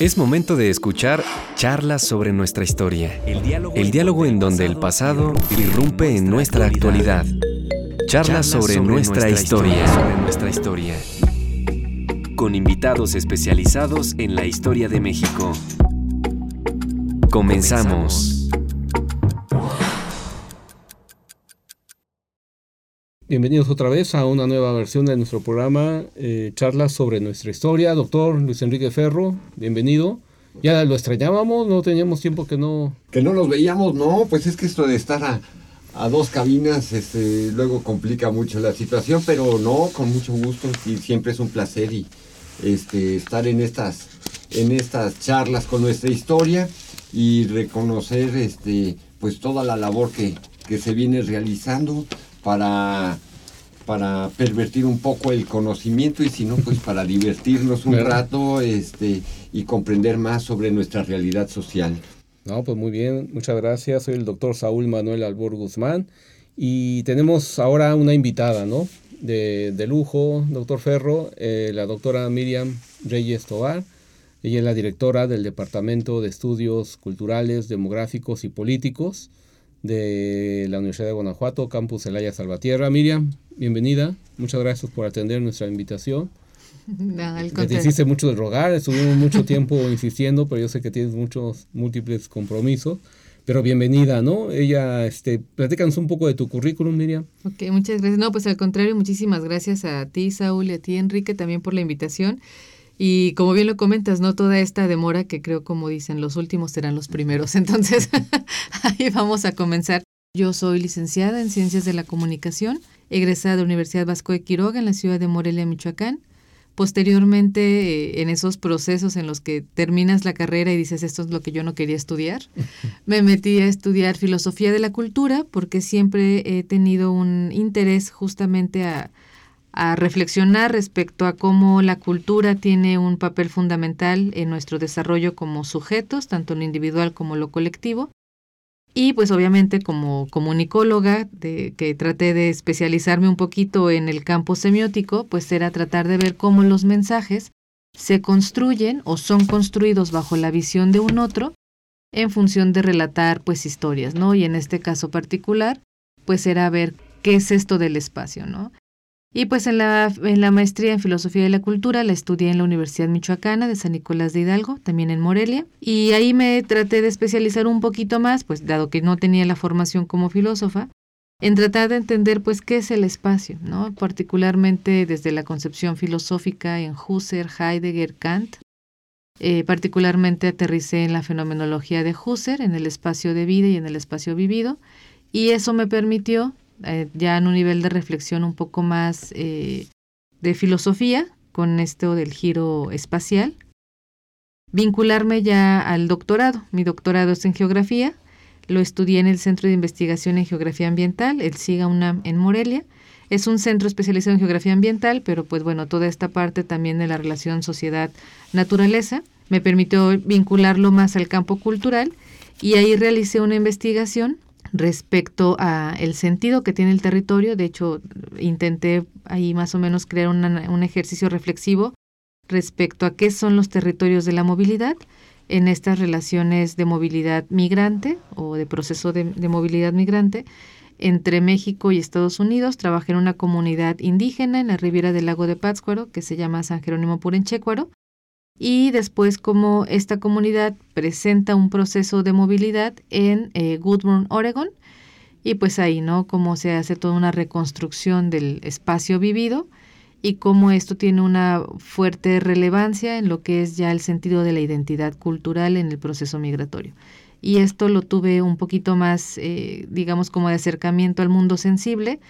Es momento de escuchar charlas sobre nuestra historia. El diálogo, en donde el pasado irrumpe en nuestra actualidad. Charlas sobre nuestra historia. Sobre nuestra historia. Con invitados especializados en la historia de México. Comenzamos. Bienvenidos otra vez a una nueva versión de nuestro programa, eh, charlas sobre nuestra historia. Doctor Luis Enrique Ferro, bienvenido. Ya lo extrañábamos, no teníamos tiempo que no... Que no nos veíamos, no, pues es que esto de estar a, dos cabinas este, luego complica mucho la situación, pero no, con mucho gusto y siempre es un placer y, este, estar en estas, en estas charlas con nuestra historia y reconocer este, pues toda la labor que, que se viene realizando para, para pervertir un poco el conocimiento y si no, pues para divertirnos un rato este, y comprender más sobre nuestra realidad social. No, pues muy bien, muchas gracias. Soy el doctor Saúl Manuel Albor Guzmán y tenemos ahora una invitada, ¿no? De, de lujo, doctor Ferro, eh, la doctora Miriam Reyes Tobar. Ella es la directora del Departamento de Estudios Culturales, Demográficos y Políticos de la Universidad de Guanajuato, Campus Elaya Salvatierra. Miriam, bienvenida. Muchas gracias por atender nuestra invitación. No, te hiciste mucho de rogar, estuvimos mucho tiempo insistiendo, pero yo sé que tienes muchos múltiples compromisos. Pero bienvenida, ¿no? Ella, este, platícanos un poco de tu currículum, Miriam. Ok, muchas gracias. No, pues al contrario, muchísimas gracias a ti, Saúl, y a ti, Enrique, también por la invitación. Y como bien lo comentas, ¿no? Toda esta demora que creo, como dicen, los últimos serán los primeros. Entonces, ahí vamos a comenzar. Yo soy licenciada en Ciencias de la Comunicación, egresada de la Universidad Vasco de Quiroga en la ciudad de Morelia, Michoacán. Posteriormente, eh, en esos procesos en los que terminas la carrera y dices, esto es lo que yo no quería estudiar, me metí a estudiar filosofía de la cultura porque siempre he tenido un interés justamente a a reflexionar respecto a cómo la cultura tiene un papel fundamental en nuestro desarrollo como sujetos, tanto lo individual como lo colectivo. Y pues obviamente como comunicóloga, de, que traté de especializarme un poquito en el campo semiótico, pues era tratar de ver cómo los mensajes se construyen o son construidos bajo la visión de un otro en función de relatar pues historias, ¿no? Y en este caso particular, pues era ver qué es esto del espacio, ¿no? Y pues en la, en la maestría en Filosofía de la Cultura la estudié en la Universidad Michoacana de San Nicolás de Hidalgo, también en Morelia. Y ahí me traté de especializar un poquito más, pues dado que no tenía la formación como filósofa, en tratar de entender pues qué es el espacio, ¿no? Particularmente desde la concepción filosófica en Husserl, Heidegger, Kant. Eh, particularmente aterricé en la fenomenología de Husserl, en el espacio de vida y en el espacio vivido, y eso me permitió eh, ya en un nivel de reflexión un poco más eh, de filosofía, con esto del giro espacial. Vincularme ya al doctorado. Mi doctorado es en geografía. Lo estudié en el Centro de Investigación en Geografía Ambiental, el SIGA UNAM en Morelia. Es un centro especializado en geografía ambiental, pero pues bueno, toda esta parte también de la relación sociedad-naturaleza me permitió vincularlo más al campo cultural y ahí realicé una investigación respecto a el sentido que tiene el territorio. De hecho, intenté ahí más o menos crear un ejercicio reflexivo respecto a qué son los territorios de la movilidad en estas relaciones de movilidad migrante o de proceso de, movilidad migrante entre México y Estados Unidos. Trabajé en una comunidad indígena en la ribera del lago de Pátzcuaro que se llama San Jerónimo Purenchecuaro y después cómo esta comunidad presenta un proceso de movilidad en eh, Oregon, y pues ahí, ¿no? Cómo se hace toda una reconstrucción del espacio vivido y cómo esto tiene una fuerte relevancia en lo que es ya el sentido de la identidad cultural en el proceso migratorio. Y esto lo tuve un poquito más, eh, digamos, como de acercamiento al mundo sensible,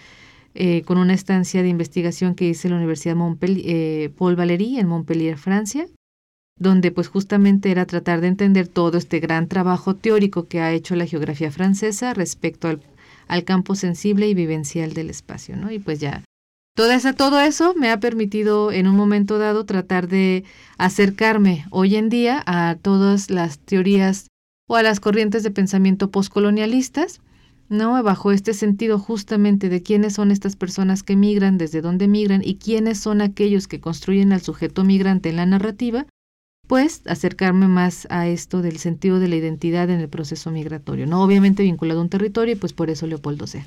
eh, con una estancia de investigación que hice en la Universidad Montpellier, Paul Valéry en Montpellier, Francia, donde pues justamente era tratar de entender todo este gran trabajo teórico que ha hecho la geografía francesa respecto al, al campo sensible y vivencial del espacio, ¿no? Y pues ya Toda esa, todo eso me ha permitido en un momento dado tratar de acercarme hoy en día a todas las teorías o a las corrientes de pensamiento postcolonialistas, ¿no? Bajo este sentido justamente de quiénes son estas personas que migran, desde dónde migran y quiénes son aquellos que construyen al sujeto migrante en la narrativa después acercarme más a esto del sentido de la identidad en el proceso migratorio, ¿no? Obviamente vinculado a un territorio y pues por eso Leopoldo C.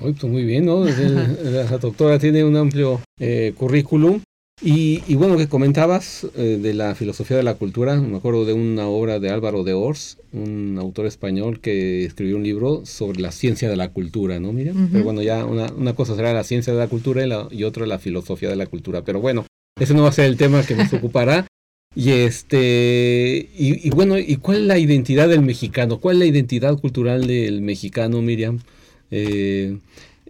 Muy, pues muy bien, ¿no? La doctora tiene un amplio eh, currículum. Y, y, bueno, que comentabas eh, de la filosofía de la cultura, me acuerdo de una obra de Álvaro de Ors, un autor español que escribió un libro sobre la ciencia de la cultura, ¿no? Mira, pero bueno, ya una, una, cosa será la ciencia de la cultura y, la, y otra la filosofía de la cultura. Pero bueno, ese no va a ser el tema que nos ocupará. Y este y, y, bueno, ¿y cuál es la identidad del mexicano? ¿Cuál es la identidad cultural del mexicano, Miriam? Eh,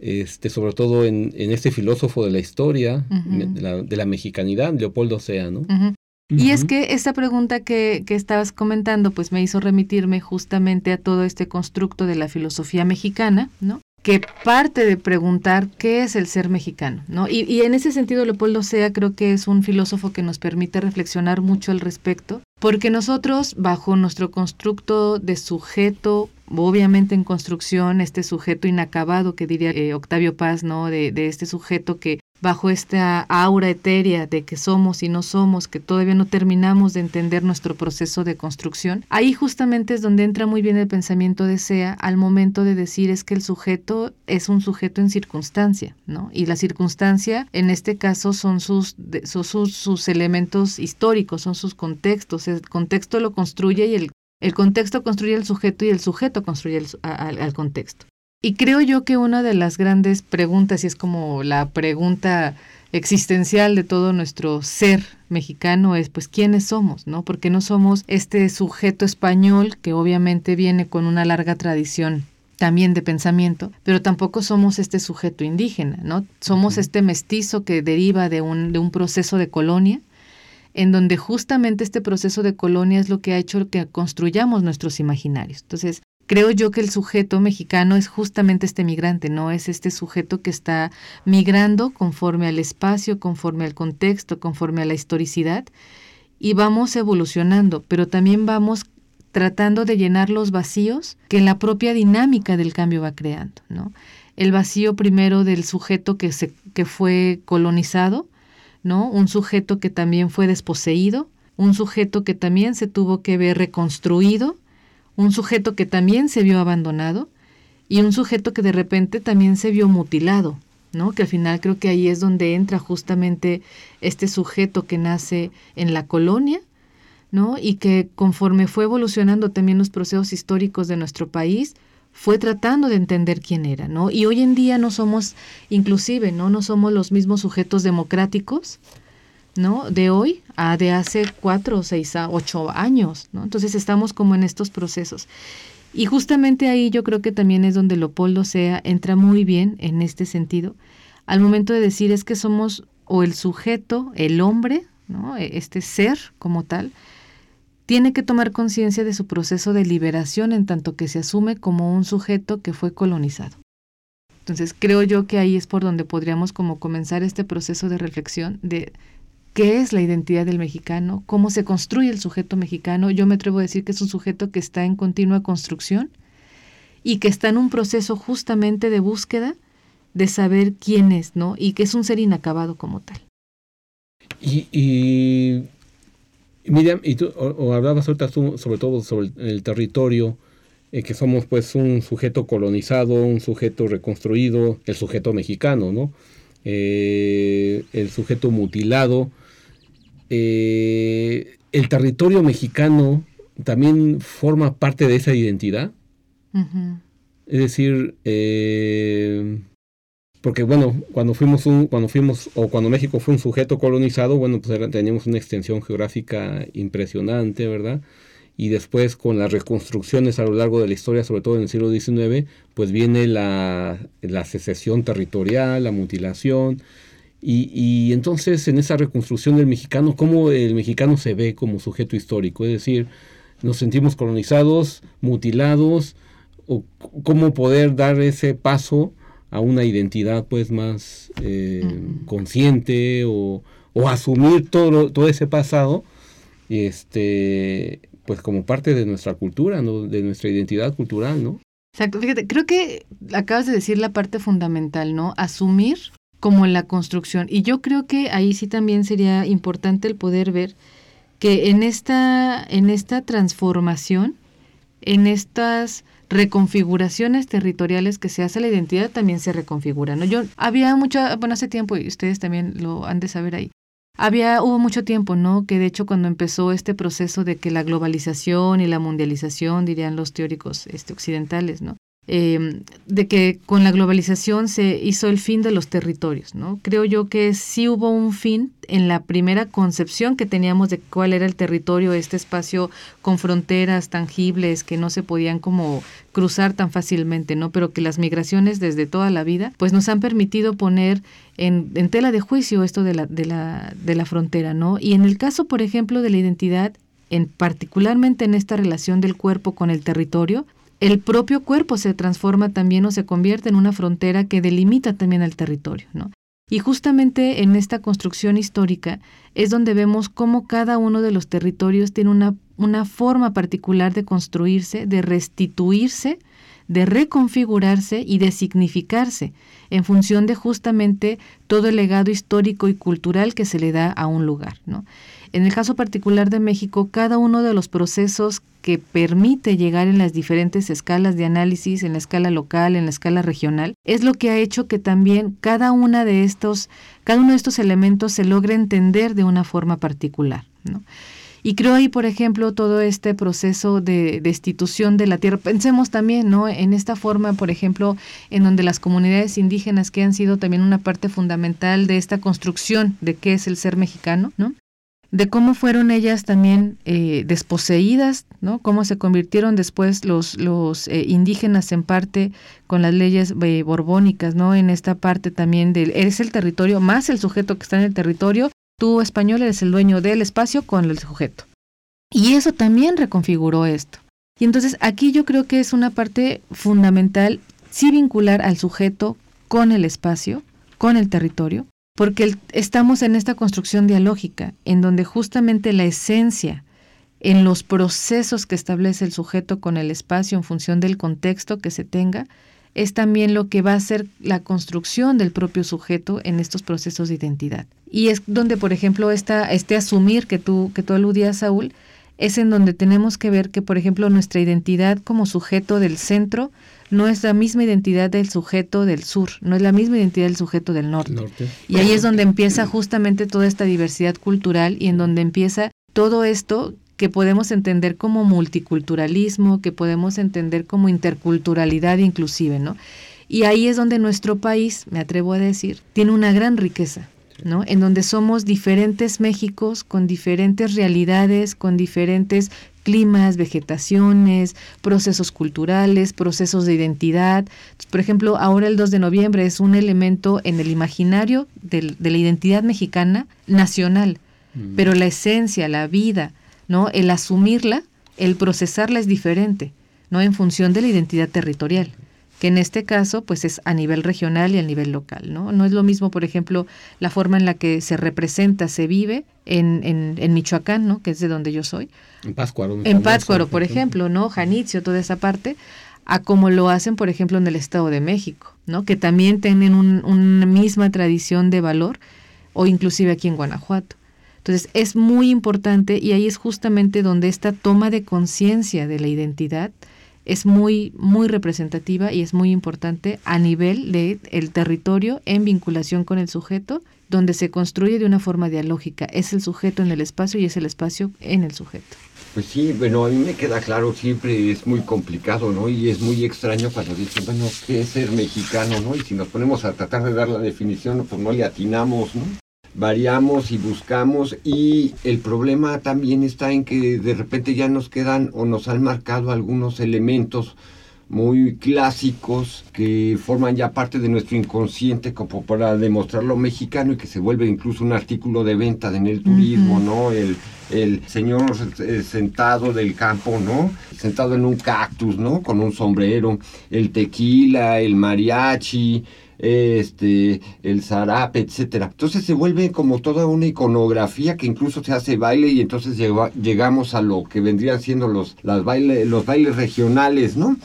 este, sobre todo en, en, este filósofo de la historia, de, la, de, la, mexicanidad, Leopoldo Sea, ¿no? Uh -huh. Y es que esta pregunta que, que, estabas comentando, pues me hizo remitirme justamente a todo este constructo de la filosofía mexicana, ¿no? Que parte de preguntar qué es el ser mexicano, ¿no? Y, y, en ese sentido Leopoldo Sea creo que es un filósofo que nos permite reflexionar mucho al respecto, porque nosotros bajo nuestro constructo de sujeto, obviamente en construcción, este sujeto inacabado que diría eh, Octavio Paz, ¿no? De, de este sujeto que bajo esta aura etérea de que somos y no somos, que todavía no terminamos de entender nuestro proceso de construcción, ahí justamente es donde entra muy bien el pensamiento de Sea al momento de decir es que el sujeto es un sujeto en circunstancia, ¿no? Y la circunstancia, en este caso, son sus, son sus, sus elementos históricos, son sus contextos, el contexto lo construye y el, el contexto construye el sujeto y el sujeto construye el, al, al contexto. Y creo yo que una de las grandes preguntas, y es como la pregunta existencial de todo nuestro ser mexicano, es pues quiénes somos, ¿no? Porque no somos este sujeto español que obviamente viene con una larga tradición también de pensamiento, pero tampoco somos este sujeto indígena, ¿no? Somos este mestizo que deriva de un, de un proceso de colonia, en donde justamente este proceso de colonia es lo que ha hecho que construyamos nuestros imaginarios. Entonces, creo yo que el sujeto mexicano es justamente este migrante, no es este sujeto que está migrando conforme al espacio, conforme al contexto, conforme a la historicidad, y vamos evolucionando, pero también vamos tratando de llenar los vacíos que la propia dinámica del cambio va creando, ¿no? El vacío primero del sujeto que, se, que fue colonizado, ¿no? Un sujeto que también fue desposeído, un sujeto que también se tuvo que ver reconstruido, un sujeto que también se vio abandonado y un sujeto que de repente también se vio mutilado, ¿no? Que al final creo que ahí es donde entra justamente este sujeto que nace en la colonia, ¿no? Y que conforme fue evolucionando también los procesos históricos de nuestro país, fue tratando de entender quién era, ¿no? Y hoy en día no somos, inclusive, ¿no? No somos los mismos sujetos democráticos, ¿no? De hoy a de hace cuatro, seis, ocho años. Entonces estamos como en estos procesos. Y justamente ahí yo creo que también es donde Leopoldo Sea entra muy bien en este sentido, al momento de decir es que somos o el sujeto, el hombre, ¿no? Este ser como tal, tiene que tomar conciencia de su proceso de liberación en tanto que se asume como un sujeto que fue colonizado. Entonces creo yo que ahí es por donde podríamos como comenzar este proceso de reflexión de qué es la identidad del mexicano, cómo se construye el sujeto mexicano. Yo me atrevo a decir que es un sujeto que está en continua construcción y que está en un proceso justamente de búsqueda de saber quién es, ¿no? Y que es un ser inacabado como tal. Y, y Miriam, y tú hablabas ahorita sobre todo sobre el, el territorio, eh, que somos pues un sujeto colonizado, un sujeto reconstruido, el sujeto mexicano, ¿no? Eh, el sujeto mutilado. Eh, el territorio mexicano también forma parte de esa identidad. Uh -huh. Es decir, eh, porque bueno, cuando fuimos un, cuando fuimos, o cuando México fue un sujeto colonizado, bueno, pues era, teníamos una extensión geográfica impresionante, ¿verdad? Y después con las reconstrucciones a lo largo de la historia, sobre todo en el siglo XIX, pues viene la, la secesión territorial, la mutilación, y, y, entonces en esa reconstrucción del mexicano, ¿cómo el mexicano se ve como sujeto histórico? Es decir, nos sentimos colonizados, mutilados, o cómo poder dar ese paso a una identidad pues más eh, uh -huh. consciente o, o, asumir todo, todo ese pasado este pues como parte de nuestra cultura, ¿no? de nuestra identidad cultural, ¿no? Exacto, fíjate, creo que acabas de decir la parte fundamental, ¿no? Asumir como la construcción. Y yo creo que ahí sí también sería importante el poder ver que en esta, en esta transformación, en estas reconfiguraciones territoriales que se hace la identidad también se reconfigura. ¿no? Yo había mucho, bueno, hace tiempo, y ustedes también lo han de saber ahí, había, hubo mucho tiempo, ¿no? Que de hecho cuando empezó este proceso de que la globalización y la mundialización, dirían los teóricos este, occidentales, ¿no? Em, de que con la globalización se hizo el fin de los territorios, ¿no? Creo yo que sí hubo un fin en la primera concepción que teníamos de cuál era el territorio, este espacio con fronteras tangibles que no se podían como cruzar tan fácilmente, ¿no? Pero que las migraciones desde toda la vida, pues nos han permitido poner en, en tela de juicio esto de la, de, la, de la frontera, ¿no? Y en el caso, por ejemplo, de la identidad, en particularmente en esta relación del cuerpo con el territorio, el propio cuerpo se transforma también o se convierte en una frontera que delimita también el territorio, ¿no? Y justamente en esta construcción histórica es donde vemos cómo cada uno de los territorios tiene una, una forma particular de construirse, de restituirse, de reconfigurarse y de significarse en función de justamente todo el legado histórico y cultural que se le da a un lugar, ¿no? En el caso particular de México, cada uno de los procesos que permite llegar en las diferentes escalas de análisis, en la escala local, en la escala regional, es lo que ha hecho que también cada una de estos, cada uno de estos elementos se logre entender de una forma particular. Y creo ahí, por ejemplo, todo este proceso de destitución de la tierra. Pensemos también, ¿no? En esta forma, por ejemplo, en donde las comunidades indígenas que han sido también una parte fundamental de esta construcción de qué es el ser mexicano, ¿no? De cómo fueron ellas también eh, desposeídas, ¿no? Cómo se convirtieron después los, los eh, indígenas en parte con las leyes eh, borbónicas, ¿no? En esta parte también del, eres el territorio más el sujeto que está en el territorio, tú español eres el dueño del espacio con el sujeto. Y eso también reconfiguró esto. Y entonces aquí yo creo que es una parte fundamental, sí vincular al sujeto con el espacio, con el territorio, porque estamos en esta construcción dialógica, en donde justamente la esencia, en los procesos que establece el sujeto con el espacio en función del contexto que se tenga, es también lo que va a ser la construcción del propio sujeto en estos procesos de identidad. Y es donde, por ejemplo, esta, este asumir que tú, que tú aludías, Saúl, es en donde tenemos que ver que, por ejemplo, nuestra identidad como sujeto del centro no es la misma identidad del sujeto del sur, no es la misma identidad del sujeto del norte. Y ahí es donde empieza justamente toda esta diversidad cultural y en donde empieza todo esto que podemos entender como multiculturalismo, que podemos entender como interculturalidad inclusive, ¿no? Y ahí es donde nuestro país, me atrevo a decir, tiene una gran riqueza, ¿no? En donde somos diferentes Méxicos con diferentes realidades, con diferentes climas, vegetaciones, procesos culturales, procesos de identidad. Por ejemplo, ahora el 2 de noviembre es un elemento en el imaginario de la identidad mexicana nacional, mm. pero la esencia, la vida, ¿no? El asumirla, el procesarla es diferente, ¿no? En función de la identidad territorial que en este caso pues es a nivel regional y a nivel local, ¿no? No es lo mismo, por ejemplo, la forma en la que se representa, se vive en, en, en Michoacán, ¿no? Que es de donde yo soy. En Pátzcuaro. En Pátzcuaro, por ejemplo, ¿no? Janitzio, toda esa parte, a como lo hacen, por ejemplo, en el Estado de México, ¿no? Que también tienen una misma tradición de valor, o inclusive aquí en Guanajuato. Entonces, es muy importante y ahí es justamente donde esta toma de conciencia de la identidad es muy, muy representativa y es muy importante a nivel del el territorio en vinculación con el sujeto, donde se construye de una forma dialógica. Es el sujeto en el espacio y es el espacio en el sujeto. Pues sí, bueno, a mí me queda claro, siempre es muy complicado, ¿no? Y es muy extraño cuando dicen, bueno, ¿qué es ser mexicano, no? Y si nos ponemos a tratar de dar la definición, pues no le atinamos, ¿no? Variamos y buscamos y el problema también está en que de repente ya nos quedan o nos han marcado algunos elementos muy clásicos que forman ya parte de nuestro inconsciente como para demostrar lo mexicano y que se vuelve incluso un artículo de venta en el turismo, ¿no? El, el señor eh, sentado del campo, ¿no? Sentado en un cactus, ¿no? Con un sombrero, el tequila, el mariachi, este, el zarape, etcétera. Entonces se vuelve como toda una iconografía que incluso se hace baile y entonces llegamos a lo que vendrían siendo los, las baile, los bailes regionales, ¿no?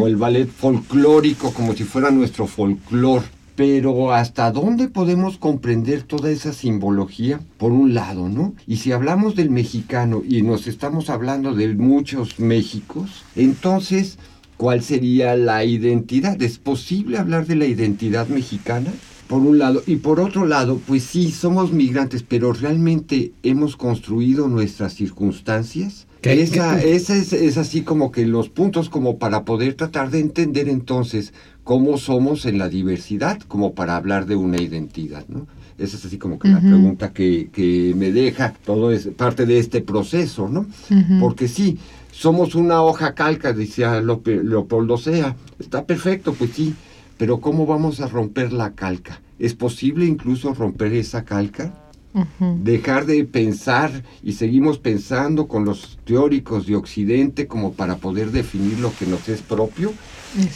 O el ballet folclórico como si fuera nuestro folclor. Pero hasta dónde podemos comprender toda esa simbología, por un lado, ¿no? Y si hablamos del mexicano y nos estamos hablando de muchos Méxicos, entonces, ¿cuál sería la identidad? ¿Es posible hablar de la identidad mexicana? Por un lado. Y por otro lado, pues sí, somos migrantes, pero realmente hemos construido nuestras circunstancias. Esa, esa es, es, así como que los puntos como para poder tratar de entender entonces cómo somos en la diversidad, como para hablar de una identidad, ¿no? Esa es así como que la pregunta que, que, me deja todo es parte de este proceso, ¿no? Porque sí, somos una hoja calca, decía Leopoldo Sea, está perfecto, pues sí, pero ¿cómo vamos a romper la calca? ¿Es posible incluso romper esa calca? Dejar de pensar y seguimos pensando con los teóricos de Occidente como para poder definir lo que nos es propio.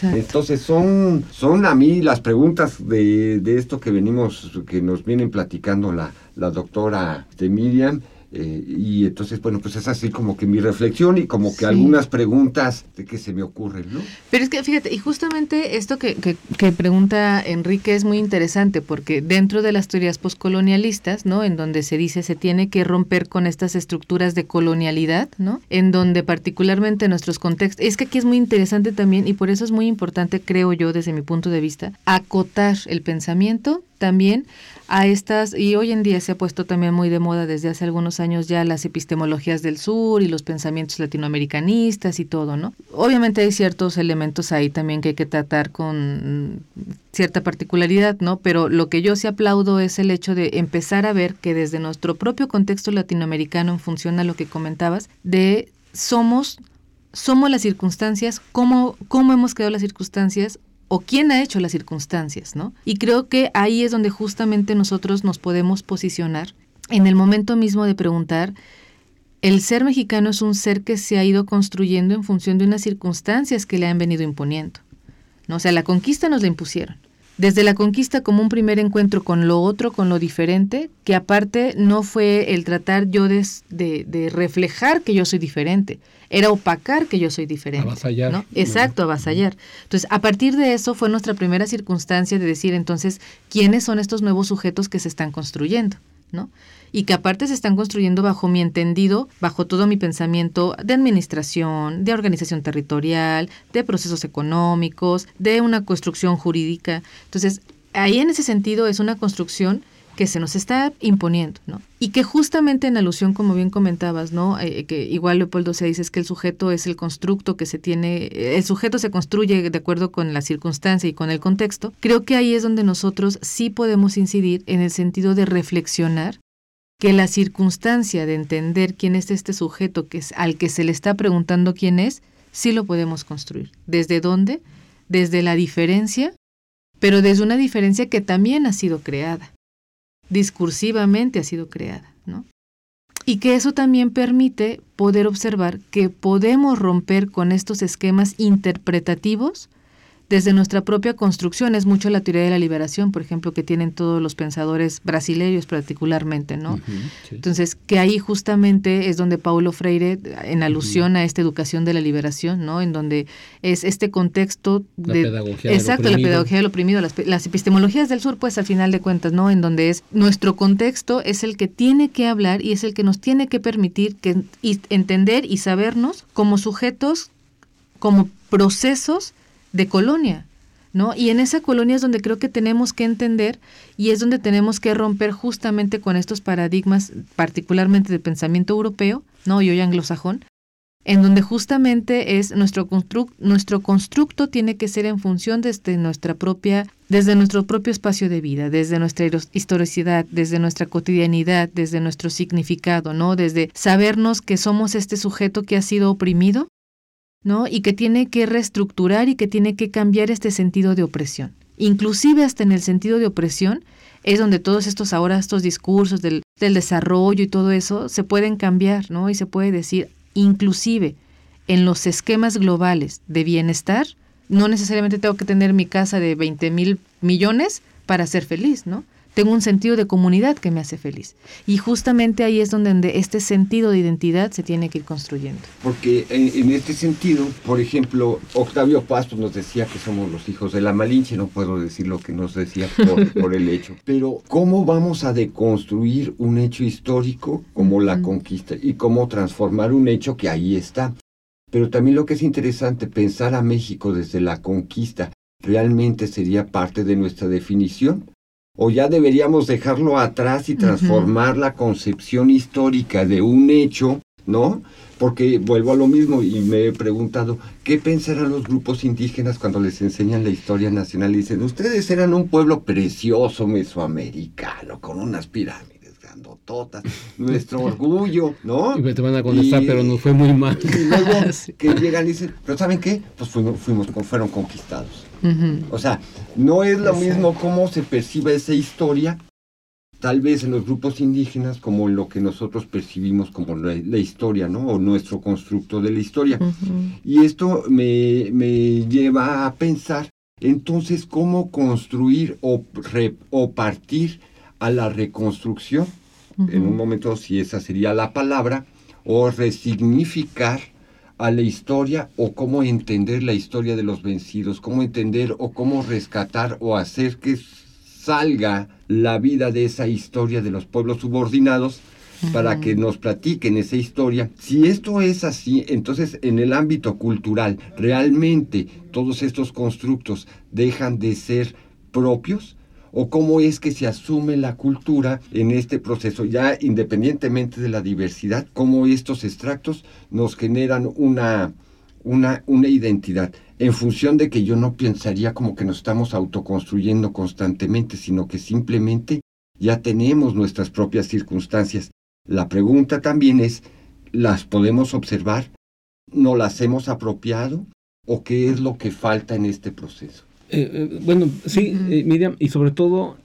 Entonces son, son a mí las preguntas de, de, esto que venimos, que nos vienen platicando la, la doctora de Miriam eh, y entonces, bueno, pues es así como que mi reflexión y como que algunas preguntas de que se me ocurren, ¿no? Pero es que fíjate, y justamente esto que, que, pregunta Enrique es muy interesante porque dentro de las teorías poscolonialistas, ¿no? En donde se dice se tiene que romper con estas estructuras de colonialidad, ¿no? En donde particularmente nuestros contextos, es que aquí es muy interesante también y por eso es muy importante, creo yo, desde mi punto de vista, acotar el pensamiento también a estas, y hoy en día se ha puesto también muy de moda desde hace algunos años ya las epistemologías del sur y los pensamientos latinoamericanistas y todo, ¿no? Obviamente hay ciertos elementos ahí también que hay que tratar con cierta particularidad, ¿no? Pero lo que yo sí aplaudo es el hecho de empezar a ver que desde nuestro propio contexto latinoamericano, en función a lo que comentabas, de somos somos las circunstancias, cómo, cómo hemos creado las circunstancias, o quién ha hecho las circunstancias, ¿no? Y creo que ahí es donde justamente nosotros nos podemos posicionar en el momento mismo de preguntar, el ser mexicano es un ser que se ha ido construyendo en función de unas circunstancias que le han venido imponiendo. ¿no? O sea, la conquista nos la impusieron. Desde la conquista como un primer encuentro con lo otro, con lo diferente, que aparte no fue el tratar yo de, de, reflejar que yo soy diferente, era opacar que yo soy diferente. Avasallar. ¿no? Exacto, avasallar. Entonces, a partir de eso fue nuestra primera circunstancia de decir entonces, ¿quiénes son estos nuevos sujetos que se están construyendo? ¿no? Y que aparte se están construyendo bajo mi entendido, bajo todo mi pensamiento de administración, de organización territorial, de procesos económicos, de una construcción jurídica. Entonces, ahí en ese sentido es una construcción que se nos está imponiendo, ¿no? Y que justamente en alusión, como bien comentabas, ¿no? Eh, que igual Leopoldo se dice es que el sujeto es el constructo que se tiene, el sujeto se construye de acuerdo con la circunstancia y con el contexto. Creo que ahí es donde nosotros sí podemos incidir en el sentido de reflexionar que la circunstancia de entender quién es este sujeto que es, al que se le está preguntando quién es, sí lo podemos construir. ¿Desde dónde? Desde la diferencia, pero desde una diferencia que también ha sido creada, discursivamente ha sido creada, ¿no? Y que eso también permite poder observar que podemos romper con estos esquemas interpretativos desde nuestra propia construcción. Es mucho la teoría de la liberación, por ejemplo, que tienen todos los pensadores brasileños particularmente, ¿no? Entonces, que ahí justamente es donde Paulo Freire, en alusión a esta educación de la liberación, ¿no? En donde es este contexto de... La pedagogía exacto, la pedagogía del oprimido, las, las epistemologías del sur, pues al final de cuentas, ¿no? En donde es nuestro contexto es el que tiene que hablar y es el que nos tiene que permitir que, y entender y sabernos como sujetos, como procesos de colonia, ¿no? Y en esa colonia es donde creo que tenemos que entender y es donde tenemos que romper justamente con estos paradigmas, particularmente de pensamiento europeo, ¿no? Y hoy anglosajón, en donde justamente es nuestro constructo, nuestro constructo tiene que ser en función desde nuestra propia, desde nuestro propio espacio de vida, desde nuestra historicidad, desde nuestra cotidianidad, desde nuestro significado, ¿no? Desde sabernos que somos este sujeto que ha sido oprimido ¿no? Y que tiene que reestructurar y que tiene que cambiar este sentido de opresión. Inclusive hasta en el sentido de opresión es donde todos estos ahora, estos discursos del, del desarrollo y todo eso se pueden cambiar, ¿no? Y se puede decir, inclusive en los esquemas globales de bienestar, no necesariamente tengo que tener mi casa de 20 mil millones para ser feliz, ¿no? Tengo un sentido de comunidad que me hace feliz. Y justamente ahí es donde este sentido de identidad se tiene que ir construyendo. Porque en, este sentido, por ejemplo, Octavio Paz nos decía que somos los hijos de la Malinche, no puedo decir lo que nos decía por, el hecho, pero ¿cómo vamos a deconstruir un hecho histórico como la conquista y cómo transformar un hecho que ahí está? Pero también lo que es interesante, pensar a México desde la conquista, ¿realmente sería parte de nuestra definición? ¿O ya deberíamos dejarlo atrás y transformar la concepción histórica de un hecho, ¿no? Porque vuelvo a lo mismo y me he preguntado, ¿qué pensarán los grupos indígenas cuando les enseñan la historia nacional? Y dicen, ustedes eran un pueblo precioso mesoamericano, con unas pirámides totas, nuestro orgullo, ¿no? Y te van a contestar, pero nos fue muy mal. Y luego que llegan y dicen, pero ¿saben qué? Pues fuimos, fuimos fueron conquistados. O sea, no es lo mismo cómo se percibe esa historia, tal vez en los grupos indígenas, como en lo que nosotros percibimos como la, historia, ¿no? O nuestro constructo de la historia. Y esto me, me lleva a pensar, entonces, cómo construir o, o partir a la reconstrucción. En un momento si esa sería la palabra, o resignificar a la historia o cómo entender la historia de los vencidos, cómo entender o cómo rescatar o hacer que salga la vida de esa historia de los pueblos subordinados para que nos platiquen esa historia. Si esto es así, entonces en el ámbito cultural, ¿realmente todos estos constructos dejan de ser propios? O cómo es que se asume la cultura en este proceso, ya independientemente de la diversidad, cómo estos extractos nos generan una, una, una identidad, en función de que yo no pensaría como que nos estamos autoconstruyendo constantemente, sino que simplemente ya tenemos nuestras propias circunstancias. La pregunta también es, ¿las podemos observar? ¿No las hemos apropiado? ¿O qué es lo que falta en este proceso? Eh, eh, bueno, sí, eh, Miriam, y sobre todo,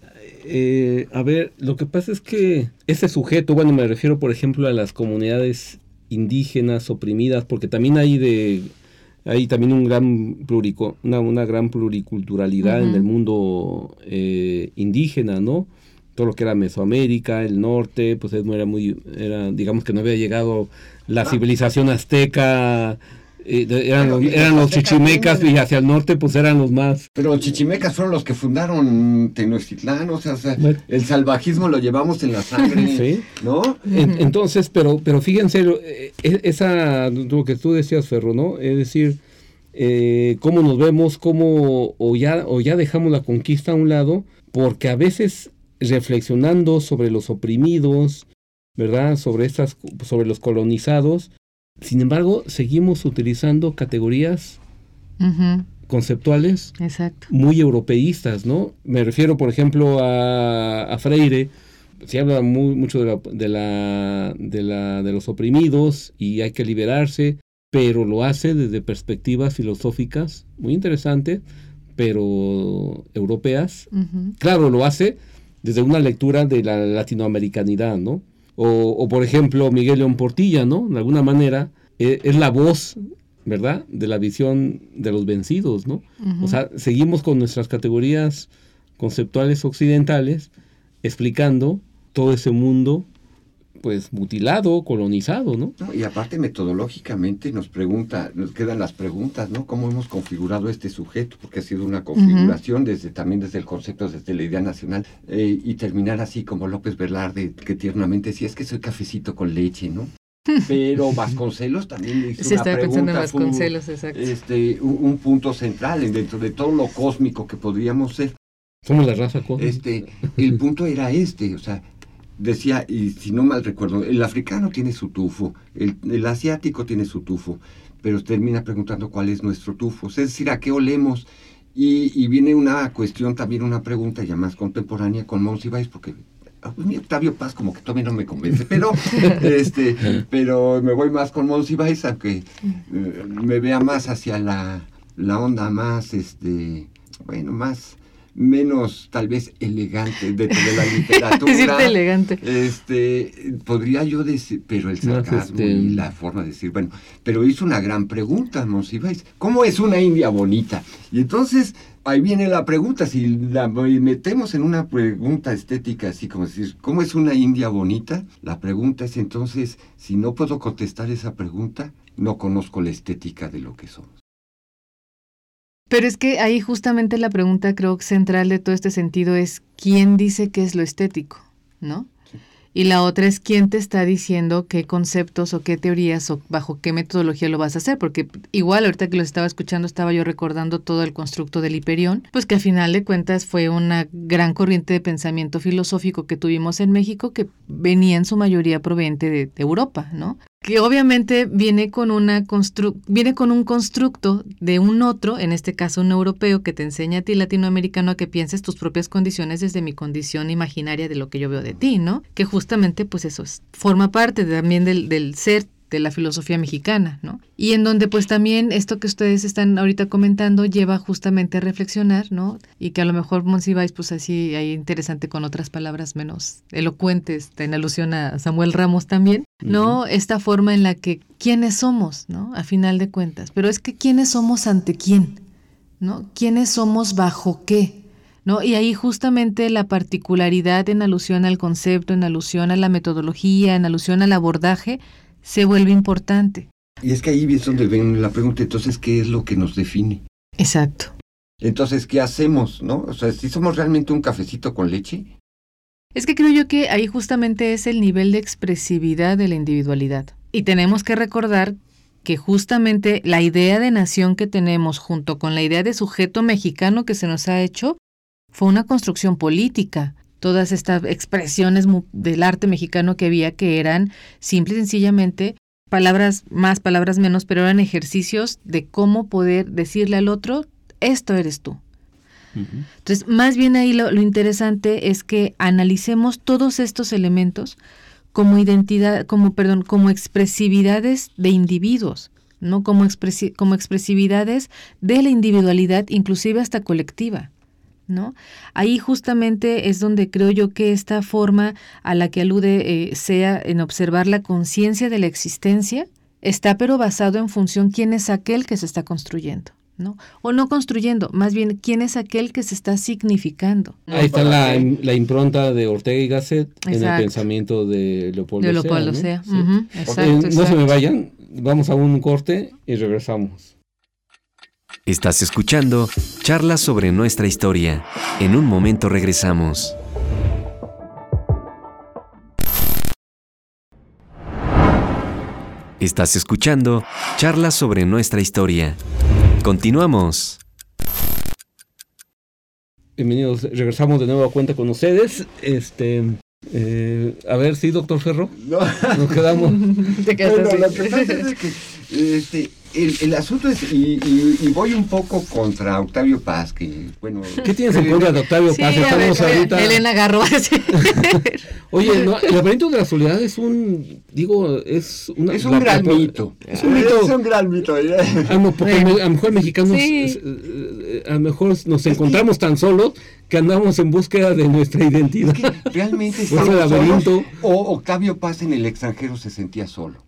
a ver, lo que pasa es que ese sujeto, bueno, me refiero por ejemplo a las comunidades indígenas oprimidas, porque también hay de hay también un gran plurico, una, una gran pluriculturalidad en el mundo indígena, ¿no? Todo lo que era Mesoamérica, el norte, pues era muy, era, digamos que no había llegado la civilización azteca eran, los, chichimecas y hacia el norte pues eran los más. Pero los chichimecas fueron los que fundaron Tenochtitlán, o sea, el salvajismo lo llevamos en la sangre, ¿no? entonces, pero, pero fíjense, eh, e, esa, lo que tú decías, Ferro, ¿no? Es decir, eh, cómo nos vemos, cómo, o ya, o ya dejamos la conquista a un lado, porque a veces reflexionando sobre los oprimidos, ¿verdad? Sobre estas, sobre los colonizados, sin embargo, seguimos utilizando categorías conceptuales muy europeístas, ¿no? Me refiero, por ejemplo, a, Freire. Se habla muy, mucho de, la, de, la, de, los oprimidos y hay que liberarse, pero lo hace desde perspectivas filosóficas muy interesantes, pero europeas. Claro, lo hace desde una lectura de la latinoamericanidad, ¿no? O, por ejemplo, Miguel León Portilla, ¿no? De alguna manera e, es la voz, ¿verdad? De la visión de los vencidos, ¿no? O sea, seguimos con nuestras categorías conceptuales occidentales explicando todo ese mundo pues mutilado, colonizado, ¿no? Y aparte metodológicamente nos pregunta, nos quedan las preguntas, ¿no? ¿Cómo hemos configurado este sujeto? Porque ha sido una configuración desde también desde el concepto, desde la idea nacional, eh, y terminar así como López Velarde, que tiernamente decía, es que soy cafecito con leche, ¿no? Pero Vasconcelos también hizo Se una pregunta, pensando en Vasconcelos, exacto. Este, un, punto central dentro de todo lo cósmico que podríamos ser. Somos la raza cósmica. Este, el punto era este, o sea, decía, y si no mal recuerdo, el africano tiene su tufo, el, asiático tiene su tufo, pero termina preguntando cuál es nuestro tufo, es decir, a qué olemos. Y, viene una cuestión, también una pregunta ya más contemporánea con Monsiváis, porque a mí Octavio Paz como que todavía no me convence, pero este, pero me voy más con Monsiváis, aunque eh, me vea más hacia la, la onda más, este, bueno, más menos tal vez elegante dentro de la literatura. Decirte elegante. Este, podría yo decir, pero el sarcasmo y este, la forma de decir, bueno, pero hizo una gran pregunta, Monsiváis, ¿cómo es una India bonita? Y entonces ahí viene la pregunta, si la metemos en una pregunta estética, así como decir, ¿cómo es una India bonita? La pregunta es entonces, si no puedo contestar esa pregunta, no conozco la estética de lo que somos. Pero es que ahí justamente la pregunta creo central de todo este sentido es, ¿quién dice qué es lo estético? ¿No? Y la otra es quién te está diciendo qué conceptos o qué teorías o bajo qué metodología lo vas a hacer, porque igual ahorita que lo estaba escuchando estaba yo recordando todo el constructo del Hiperión, pues que a final de cuentas fue una gran corriente de pensamiento filosófico que tuvimos en México que venía en su mayoría proveniente de, de Europa, ¿no? Que obviamente viene con, una viene con un constructo de un otro, en este caso un europeo, que te enseña a ti latinoamericano a que pienses tus propias condiciones desde mi condición imaginaria de lo que yo veo de ti, ¿no? Que justamente pues eso forma parte también del, del ser de la filosofía mexicana, ¿no? Y en donde pues también esto que ustedes están ahorita comentando lleva justamente a reflexionar, ¿no? Y que a lo mejor Monsiváis pues así hay interesante con otras palabras menos elocuentes, en alusión a Samuel Ramos también, ¿no? Esta forma en la que quiénes somos, ¿no? A final de cuentas, pero es que quiénes somos ante quién, ¿no? ¿Quiénes somos bajo qué? ¿No? Y ahí justamente la particularidad en alusión al concepto, en alusión a la metodología, en alusión al abordaje, se vuelve importante. Y es que ahí es donde ven la pregunta, entonces, ¿qué es lo que nos define? Exacto. Entonces, ¿qué hacemos? ¿No? O sea, si somos realmente un cafecito con leche. Es que creo yo que ahí justamente es el nivel de expresividad de la individualidad. Y tenemos que recordar que justamente la idea de nación que tenemos junto con la idea de sujeto mexicano que se nos ha hecho fue una construcción política todas estas expresiones del arte mexicano que había que eran simple y sencillamente palabras más, palabras menos, pero eran ejercicios de cómo poder decirle al otro, esto eres tú. Entonces, más bien ahí lo, interesante es que analicemos todos estos elementos como identidad, como perdón, como expresividades de individuos, no como, como expresividades de la individualidad, inclusive hasta colectiva. ¿No? Ahí justamente es donde creo yo que esta forma a la que alude eh, sea en observar la conciencia de la existencia, está pero basado en función quién es aquel que se está construyendo. ¿no? O no construyendo, más bien quién es aquel que se está significando. Ahí está la, impronta de Ortega y Gasset en el pensamiento de Leopoldo, de Leopoldo Sea. no se me vayan, vamos a un corte y regresamos. Estás escuchando Charlas sobre nuestra historia. En un momento regresamos. Estás escuchando Charlas sobre nuestra historia. Continuamos. Bienvenidos, regresamos de nuevo a cuenta con ustedes. Este, eh, a ver, sí, doctor Ferro. No. Nos quedamos. Te este, el, asunto es, y, voy un poco contra Octavio Paz, que bueno... ¿Qué tienes en contra de Octavio Paz? Estamos ahorita... Elena Garro. Oye, no, el laberinto de la soledad es un, digo, es una... Es un gran mito. Es un mito. Es un gran mito. A, lo mejor mexicanos, eh, a lo mejor nos encontramos tan solos que andamos en búsqueda de nuestra identidad. Es que realmente laberinto. O Octavio Paz en el extranjero se sentía solo.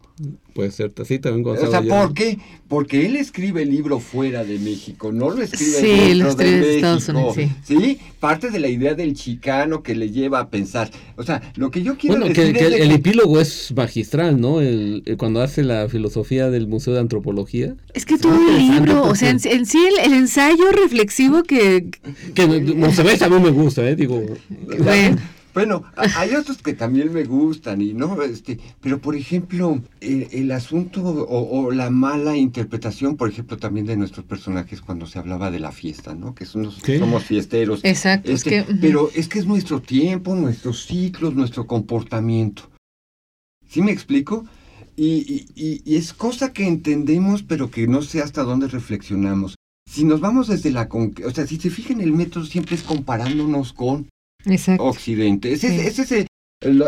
Puede ser, sí, también O sea, ¿por qué? Porque él escribe el libro fuera de México, no lo escribe dentro de México. sí. Parte de la idea del chicano que le lleva a pensar. O sea, lo que yo quiero decir que, el, epílogo es magistral, ¿no? El, cuando hace la filosofía del Museo de Antropología. Es que todo el libro, o sea, en, sí el, ensayo reflexivo que... Que a mí me gusta, ¿eh? Digo... Bueno. Bueno, hay otros que también me gustan y no, este, pero por ejemplo, el, asunto o, la mala interpretación, por ejemplo, también de nuestros personajes cuando se hablaba de la fiesta, ¿no? Que somos, somos fiesteros. Exacto. Este, pero es que es nuestro tiempo, nuestros ciclos, nuestro comportamiento. ¿Sí me explico? Y, y, es cosa que entendemos, pero que no sé hasta dónde reflexionamos. Si nos vamos desde la... O sea, si se fijan, el método siempre es comparándonos con Occidente. Ese, ese,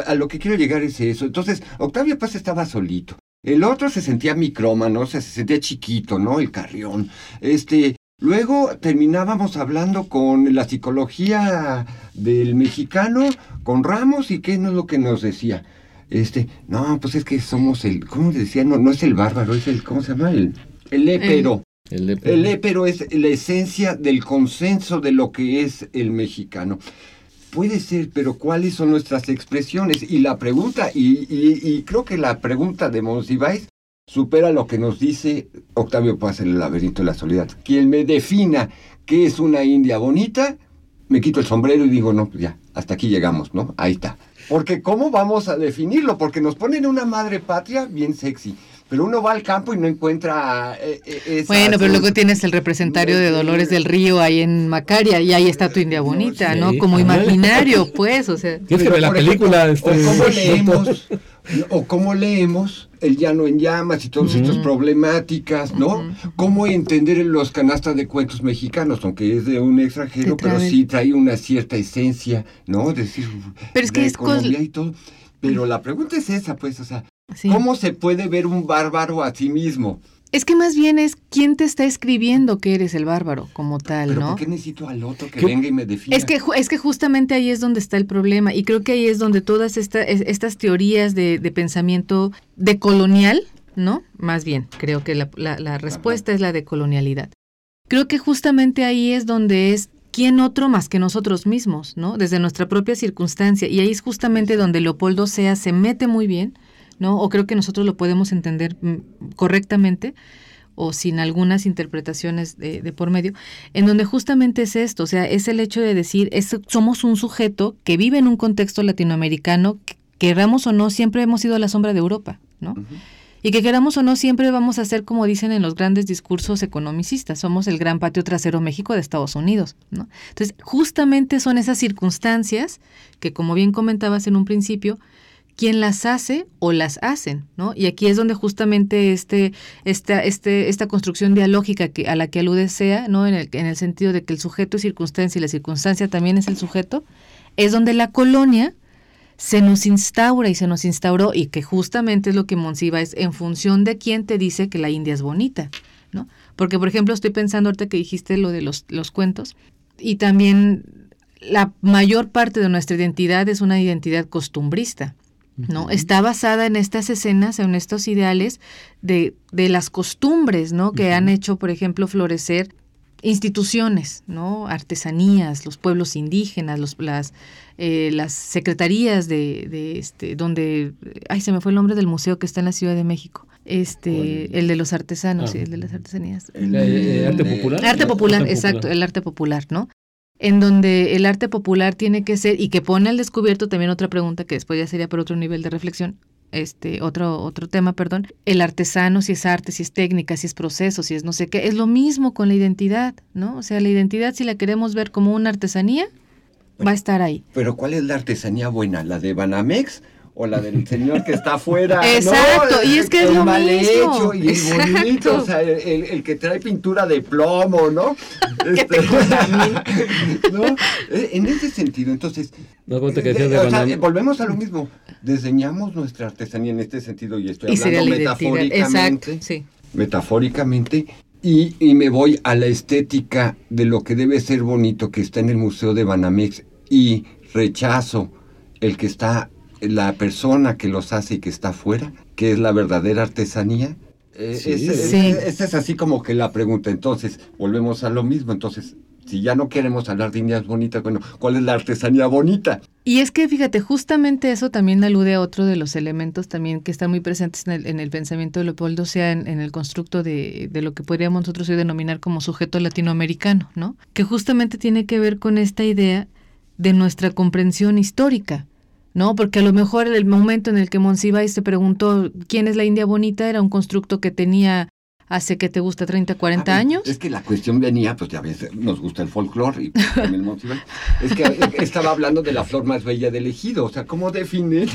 a lo que quiero llegar es eso. Entonces, Octavio Paz estaba solito. El otro se sentía micrómano, o sea, se sentía chiquito, ¿no? El carrión. Este, luego terminábamos hablando con la psicología del mexicano, con Ramos, y qué no es lo que nos decía. Este, no, pues es que somos el, ¿cómo decía? No, no es el bárbaro, es el, ¿cómo se llama? El, el épero. El lépero. es la esencia del consenso de lo que es el mexicano. Puede ser, pero ¿cuáles son nuestras expresiones? Y la pregunta, y, creo que la pregunta de Monsiváis supera lo que nos dice Octavio Paz en el laberinto de la soledad. Quien me defina qué es una India bonita, me quito el sombrero y digo, no, pues ya, hasta aquí llegamos, ¿no? Ahí está. Porque ¿cómo vamos a definirlo? Porque nos ponen una madre patria bien sexy pero uno va al campo y no encuentra eh, eh Bueno, pero luego tienes el representario de Dolores del Río ahí en Macaria y ahí está tu India bonita, ¿no? Como imaginario, pues, o sea. la película? o cómo leemos, o cómo leemos el llano en llamas y todas estas problemáticas, ¿no? Cómo entender los canastas de cuentos mexicanos, aunque es de un extranjero, pero sí trae una cierta esencia, ¿no? decir, pero es que es Colombia y todo. Pero la pregunta es esa, pues, o sea, ¿Cómo se puede ver un bárbaro a sí mismo? Es que más bien es quién te está escribiendo que eres el bárbaro como tal, ¿Pero ¿no? ¿Por qué necesito al otro que venga y me defina? Es que, es que justamente ahí es donde está el problema y creo que ahí es donde todas estas teorías de, pensamiento de colonial, ¿no? Más bien, creo que la, respuesta es la de colonialidad. Creo que justamente ahí es donde es quién otro más que nosotros mismos, ¿no? Desde nuestra propia circunstancia. Y ahí es justamente donde Leopoldo Sea se mete muy bien ¿no? O creo que nosotros lo podemos entender mm, correctamente o sin algunas interpretaciones de, por medio, en donde justamente es esto, o sea, es el hecho de decir, es, somos un sujeto que vive en un contexto latinoamericano, que, queramos o no, siempre hemos sido a la sombra de Europa, ¿no? Y que queramos o no, siempre vamos a ser, como dicen en los grandes discursos economicistas, somos el gran patio trasero México de Estados Unidos, ¿no? Entonces, justamente son esas circunstancias que, como bien comentabas en un principio, quién las hace o las hacen, ¿no? Y aquí es donde justamente este, esta, este, esta construcción dialógica que, a la que alude sea, ¿no? En el, en el sentido de que el sujeto es circunstancia y la circunstancia también es el sujeto, es donde la colonia se nos instaura y se nos instauró, y que justamente es lo que Monsiva es en función de quién te dice que la India es bonita, ¿no? Porque, por ejemplo, estoy pensando ahorita que dijiste lo de los, los cuentos, y también la mayor parte de nuestra identidad es una identidad costumbrista. ¿No? Está basada en estas escenas, en estos ideales de, de las costumbres, ¿no? Que han hecho, por ejemplo, florecer instituciones, ¿no? Artesanías, los pueblos indígenas, los, las, eh, las secretarías de, de, este, donde, ay, se me fue el nombre del museo que está en la Ciudad de México. Este, el de los artesanos, ah. el de las artesanías. El, eh, arte popular. Arte popular, exacto, el arte popular, ¿no? En donde el arte popular tiene que ser, y que pone al descubierto también otra pregunta que después ya sería por otro nivel de reflexión, este, otro, otro tema, perdón, el artesano, si es arte, si es técnica, si es proceso, si es no sé qué, es lo mismo con la identidad, ¿no? O sea, la identidad, si la queremos ver como una artesanía, va a estar ahí. Pero ¿cuál es la artesanía buena? ¿La de Banamex o la del señor que está afuera. Exacto, y es que es lo mal hecho y bonito, o sea, el, que trae pintura de plomo, ¿no? Este, ¿no? Eh, en ese sentido, entonces, no, que eh, de volvemos a lo mismo, diseñamos nuestra artesanía en este sentido y estoy hablando metafóricamente, sí. metafóricamente y, y me voy a la estética de lo que debe ser bonito que está en el Museo de Banamex y rechazo el que está la persona que los hace y que está afuera, que es la verdadera artesanía. Eh, esa es así como que la pregunta. Entonces, volvemos a lo mismo. Entonces, si ya no queremos hablar de indias bonitas, bueno, ¿cuál es la artesanía bonita? Y es que, fíjate, justamente eso también alude a otro de los elementos también que están muy presentes en el, pensamiento de Leopoldo, sea en, el constructo de, de, lo que podríamos nosotros hoy denominar como sujeto latinoamericano, ¿no? Que justamente tiene que ver con esta idea de nuestra comprensión histórica. ¿No? Porque a lo mejor el momento en el que Monsiváis se preguntó quién es la India bonita era un constructo que tenía hace que te gusta 30, 40 años. Es que la cuestión venía, pues ya ves, nos gusta el folclore y también Es que estaba hablando de la flor más bella del ejido, o sea, ¿cómo definen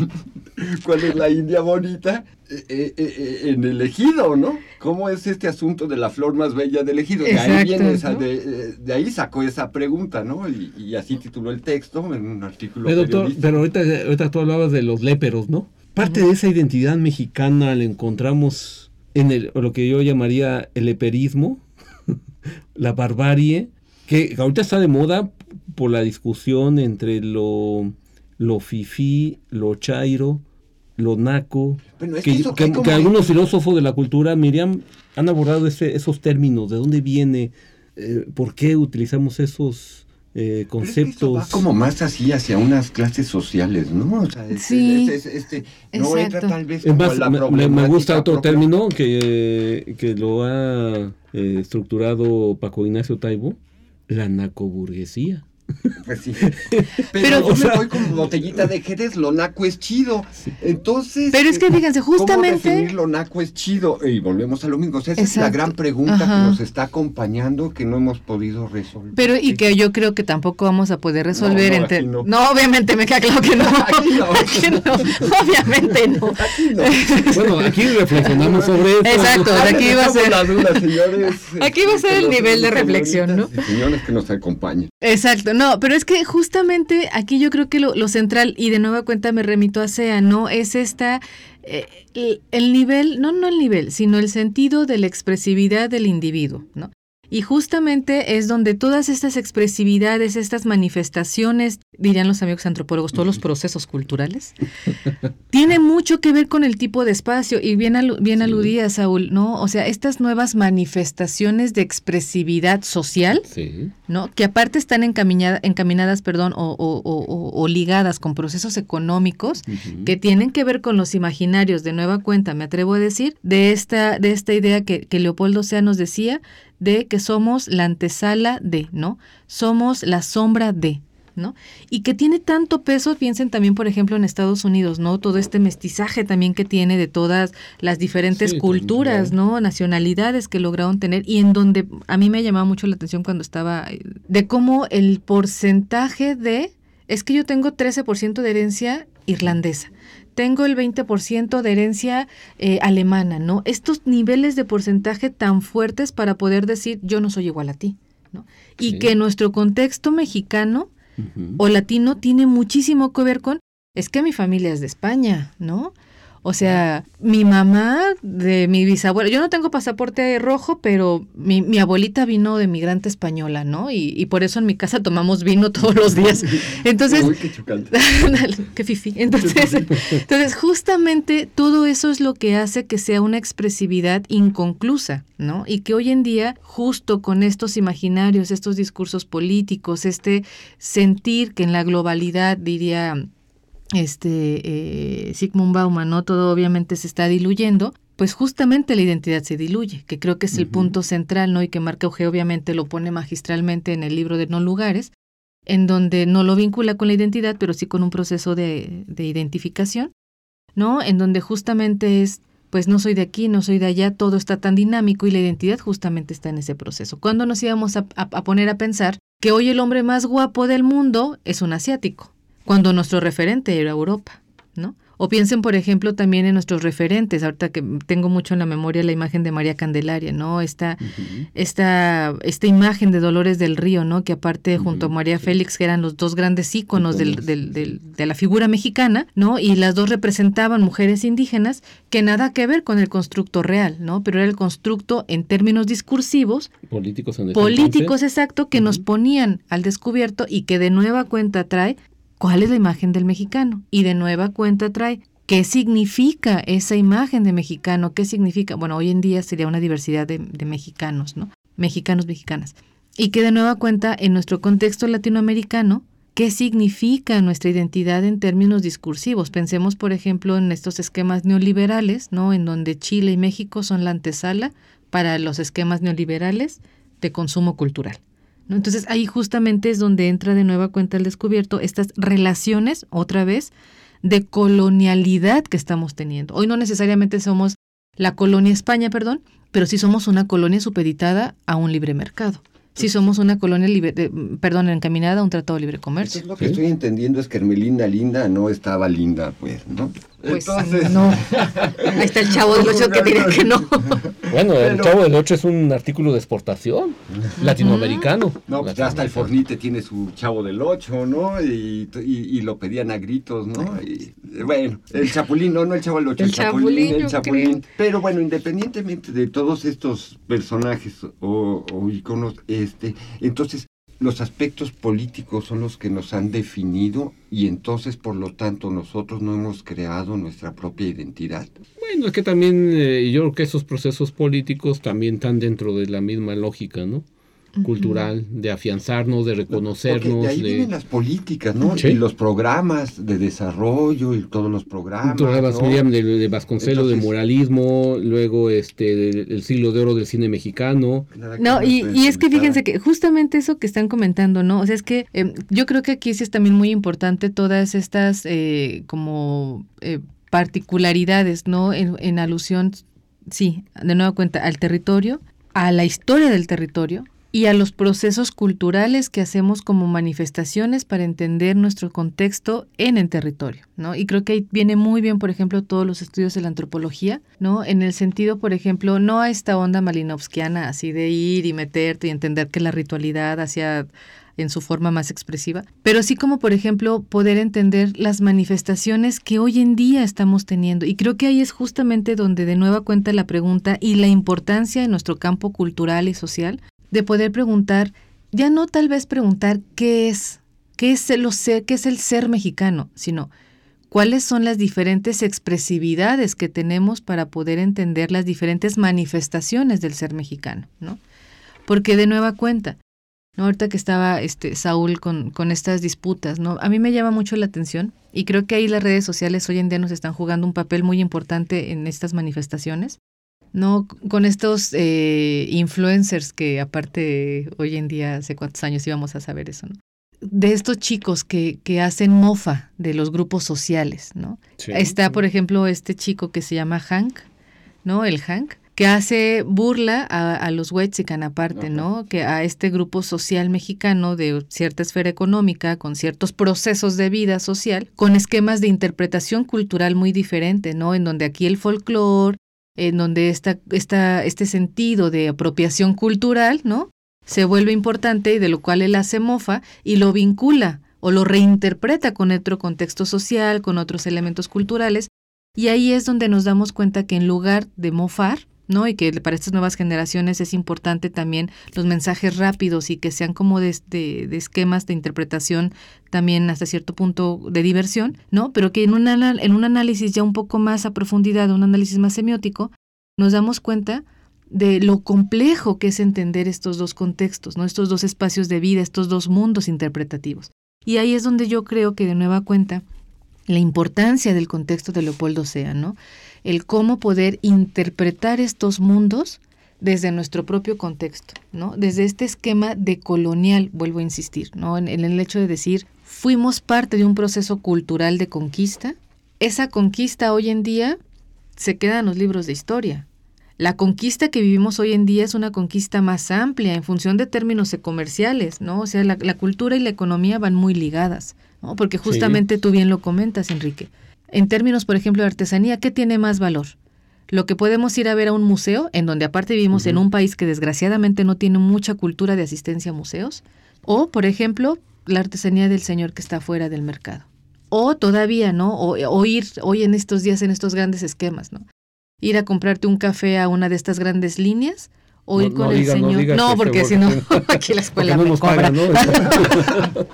cuál es la India bonita eh, eh, eh, en el ejido, no? ¿Cómo es este asunto de la flor más bella del ejido? De ahí viene esa, de, ahí sacó esa pregunta, ¿no? Y, así tituló el texto en un artículo. Pero, doctor, pero ahorita, ahorita tú hablabas de los léperos, ¿no? Parte de esa identidad mexicana la encontramos en el, lo que yo llamaría el eperismo, la barbarie, que ahorita está de moda por la discusión entre lo, lo fifí, lo chairo, lo naco, que, algunos filósofos de la cultura, Miriam, han abordado esos términos, de dónde viene, eh, por qué utilizamos esos eh, conceptos. como más así hacia unas clases sociales, ¿no? O sea, sí. este, no entra tal vez me, gusta otro término que, que lo ha eh, estructurado Paco Ignacio Taibo, la nacoburguesía. Pues sí. Pero, yo me voy con botellita de Jerez, lo naco es chido. Entonces. Pero es que fíjense, justamente. ¿cómo definir lo naco es chido? Y volvemos a lo mismo. esa es la gran pregunta que nos está acompañando que no hemos podido resolver. Pero y que yo creo que tampoco vamos a poder resolver. No, entre... no. obviamente me queda claro que no. Aquí no. aquí no. Obviamente no. Aquí no. bueno, aquí reflexionamos sobre eso. Exacto, aquí va a ser. señores. Aquí va a ser el nivel de reflexión, ¿no? Señores que nos acompañen. Exacto. No, pero es que justamente aquí yo creo que lo, central, y de nueva cuenta me remito a SEA, ¿no? Es esta, eh, el, nivel, no, no el nivel, sino el sentido de la expresividad del individuo, ¿no? Y justamente es donde todas estas expresividades, estas manifestaciones, dirían los amigos antropólogos, todos los procesos culturales, tiene mucho que ver con el tipo de espacio. Y bien, bien aludía, Saúl, ¿no? O sea, estas nuevas manifestaciones de expresividad social, ¿no? Que aparte están encaminadas, perdón, o, ligadas con procesos económicos que tienen que ver con los imaginarios de nueva cuenta, me atrevo a decir, de esta, de esta idea que, que Leopoldo Sea nos decía, de que somos la antesala de, ¿no? Somos la sombra de, ¿no? Y que tiene tanto peso, piensen también, por ejemplo, en Estados Unidos, ¿no? Todo este mestizaje también que tiene de todas las diferentes culturas, ¿no? Nacionalidades que lograron tener y en donde a mí me llamaba mucho la atención cuando estaba, eh, de cómo el porcentaje de, es que yo tengo 13% de herencia irlandesa tengo el 20% de herencia eh, alemana, ¿no? Estos niveles de porcentaje tan fuertes para poder decir yo no soy igual a ti, ¿no? Y que nuestro contexto mexicano o latino tiene muchísimo que ver con, es que mi familia es de España, ¿no? O sea, mi mamá de mi bisabuela, yo no tengo pasaporte rojo, pero mi, mi abuelita vino de migrante española, ¿no? Y, y, por eso en mi casa tomamos vino todos los días. Entonces, Uy, qué chocante. qué fifi. Entonces, entonces, justamente todo eso es lo que hace que sea una expresividad inconclusa, ¿no? Y que hoy en día, justo con estos imaginarios, estos discursos políticos, este sentir que en la globalidad, diría este eh, Sigmund Bauman, ¿no? Todo obviamente se está diluyendo, pues justamente la identidad se diluye, que creo que es el punto central, ¿no? Y que Marco Euge obviamente lo pone magistralmente en el libro de No Lugares, en donde no lo vincula con la identidad, pero sí con un proceso de, de identificación, ¿no? En donde justamente es, pues no soy de aquí, no soy de allá, todo está tan dinámico y la identidad justamente está en ese proceso. ¿Cuándo nos íbamos a poner a pensar que hoy el hombre más guapo del mundo es un asiático? Cuando nuestro referente era Europa, ¿no? O piensen, por ejemplo, también en nuestros referentes, ahorita que tengo mucho en la memoria la imagen de María Candelaria, ¿no? Esta, esta, esta imagen de Dolores del Río, ¿no? Que aparte junto a María Félix, que eran los dos grandes íconos del, del, de la figura mexicana, ¿no? Y las dos representaban mujeres indígenas que nada que ver con el constructo real, ¿no? Pero era el constructo en términos discursivos. Políticos en Políticos, exacto, que nos ponían al descubierto y que de nueva cuenta trae cuál es la imagen del mexicano. Y de nueva cuenta trae qué significa esa imagen de mexicano, qué significa, bueno, hoy en día sería una diversidad de, mexicanos, ¿no? Mexicanos, mexicanas. Y que de nueva cuenta en nuestro contexto latinoamericano, ¿Qué significa nuestra identidad en términos discursivos? Pensemos, por ejemplo, en estos esquemas neoliberales, ¿no? En donde Chile y México son la antesala para los esquemas neoliberales de consumo cultural. Entonces ahí justamente es donde entra de nueva cuenta el descubierto estas relaciones, otra vez, de colonialidad que estamos teniendo. Hoy no necesariamente somos la colonia España, perdón, pero sí somos una colonia supeditada a un libre mercado si somos una colonia, libre, perdón, encaminada a un tratado de libre comercio. lo que estoy entendiendo es que Hermelinda Linda no estaba linda, pues, ¿no? Pues Entonces... no. Ahí está el chavo del 8 que diría que no. Bueno, el chavo del 8 es un artículo de exportación latinoamericano. No, pues ya hasta el Fornite tiene su chavo del 8, ¿no? Y, y, lo pedían a gritos, ¿no? Y, bueno, el Chapulín, no, no el chavo del 8, el, Chapulín, el Chapulín. Pero bueno, independientemente de todos estos personajes o, o iconos, este, entonces los aspectos políticos son los que nos han definido y entonces por lo tanto nosotros no hemos creado nuestra propia identidad. Bueno, es que también eh, yo creo que esos procesos políticos también están dentro de la misma lógica, ¿no? Cultural, de afianzarnos, de reconocernos. de ahí vienen las políticas, ¿no? Y los programas de desarrollo y todos los programas. de, Vasconcelos, de moralismo, luego este el siglo de oro del cine mexicano. No, y, y, es que fíjense que justamente eso que están comentando, ¿no? O sea, es que em, yo creo que aquí sí es también muy importante todas estas eh, como eh, particularidades, ¿no? En, en alusión, sí, de nueva cuenta, al territorio, a la historia del territorio, y a los procesos culturales que hacemos como manifestaciones para entender nuestro contexto en el territorio, ¿no? Y creo que ahí viene muy bien, por ejemplo, todos los estudios de la antropología, ¿no? En el sentido, por ejemplo, no a esta onda malinovskiana así de ir y meterte y entender que la ritualidad hacia en su forma más expresiva, pero sí como por ejemplo poder entender las manifestaciones que hoy en día estamos teniendo. Y creo que ahí es justamente donde de nueva cuenta la pregunta y la importancia de nuestro campo cultural y social de poder preguntar, ya no tal vez preguntar qué es, qué es el ser, qué es el ser mexicano, sino cuáles son las diferentes expresividades que tenemos para poder entender las diferentes manifestaciones del ser mexicano, ¿no? Porque de nueva cuenta, ¿no? ahorita que estaba este, Saúl con, con estas disputas, a mí me llama mucho la atención y creo que ahí las redes sociales hoy en día nos están jugando un papel muy importante en estas manifestaciones, ¿no? Con estos eh, influencers que aparte hoy en día, hace cuántos años íbamos a saber eso, ¿no? De estos chicos que, que hacen mofa de los grupos sociales, ¿no? Está, por ejemplo, este chico que se llama Hank, ¿no? El Hank, que hace burla a, a los Wexican aparte, ¿no? Que a este grupo social mexicano de cierta esfera económica, con ciertos procesos de vida social, con esquemas de interpretación cultural muy diferente, ¿no? En donde aquí el folclore en donde esta, esta, este sentido de apropiación cultural, ¿no? Se vuelve importante y de lo cual él hace mofa y lo vincula o lo reinterpreta con otro contexto social, con otros elementos culturales, y ahí es donde nos damos cuenta que en lugar de mofar, ¿no? Y que para estas nuevas generaciones es importante también los mensajes rápidos y que sean como de, de, esquemas de interpretación también hasta cierto punto de diversión, ¿no? Pero que en un, en un análisis ya un poco más a profundidad, un análisis más semiótico, nos damos cuenta de lo complejo que es entender estos dos contextos, ¿no? Estos dos espacios de vida, estos dos mundos interpretativos. Y ahí es donde yo creo que de nueva cuenta la importancia del contexto de Leopoldo Sea, ¿no? el cómo poder interpretar estos mundos desde nuestro propio contexto, ¿no? Desde este esquema de colonial, vuelvo a insistir, ¿no? En, el hecho de decir, fuimos parte de un proceso cultural de conquista. Esa conquista hoy en día se queda en los libros de historia. La conquista que vivimos hoy en día es una conquista más amplia en función de términos comerciales, ¿no? O sea, la cultura y la economía van muy ligadas, ¿no? Porque justamente tú bien lo comentas, Enrique en términos, por ejemplo, de artesanía, ¿qué tiene más valor? Lo que podemos ir a ver a un museo, en donde aparte vivimos en un país que desgraciadamente no tiene mucha cultura de asistencia a museos, o, por ejemplo, la artesanía del señor que está fuera del mercado. O todavía, ¿no? O, ir hoy en estos días en estos grandes esquemas, ¿no? Ir a comprarte un café a una de estas grandes líneas o ir con el señor. No, porque si no, aquí la escuela me cobra.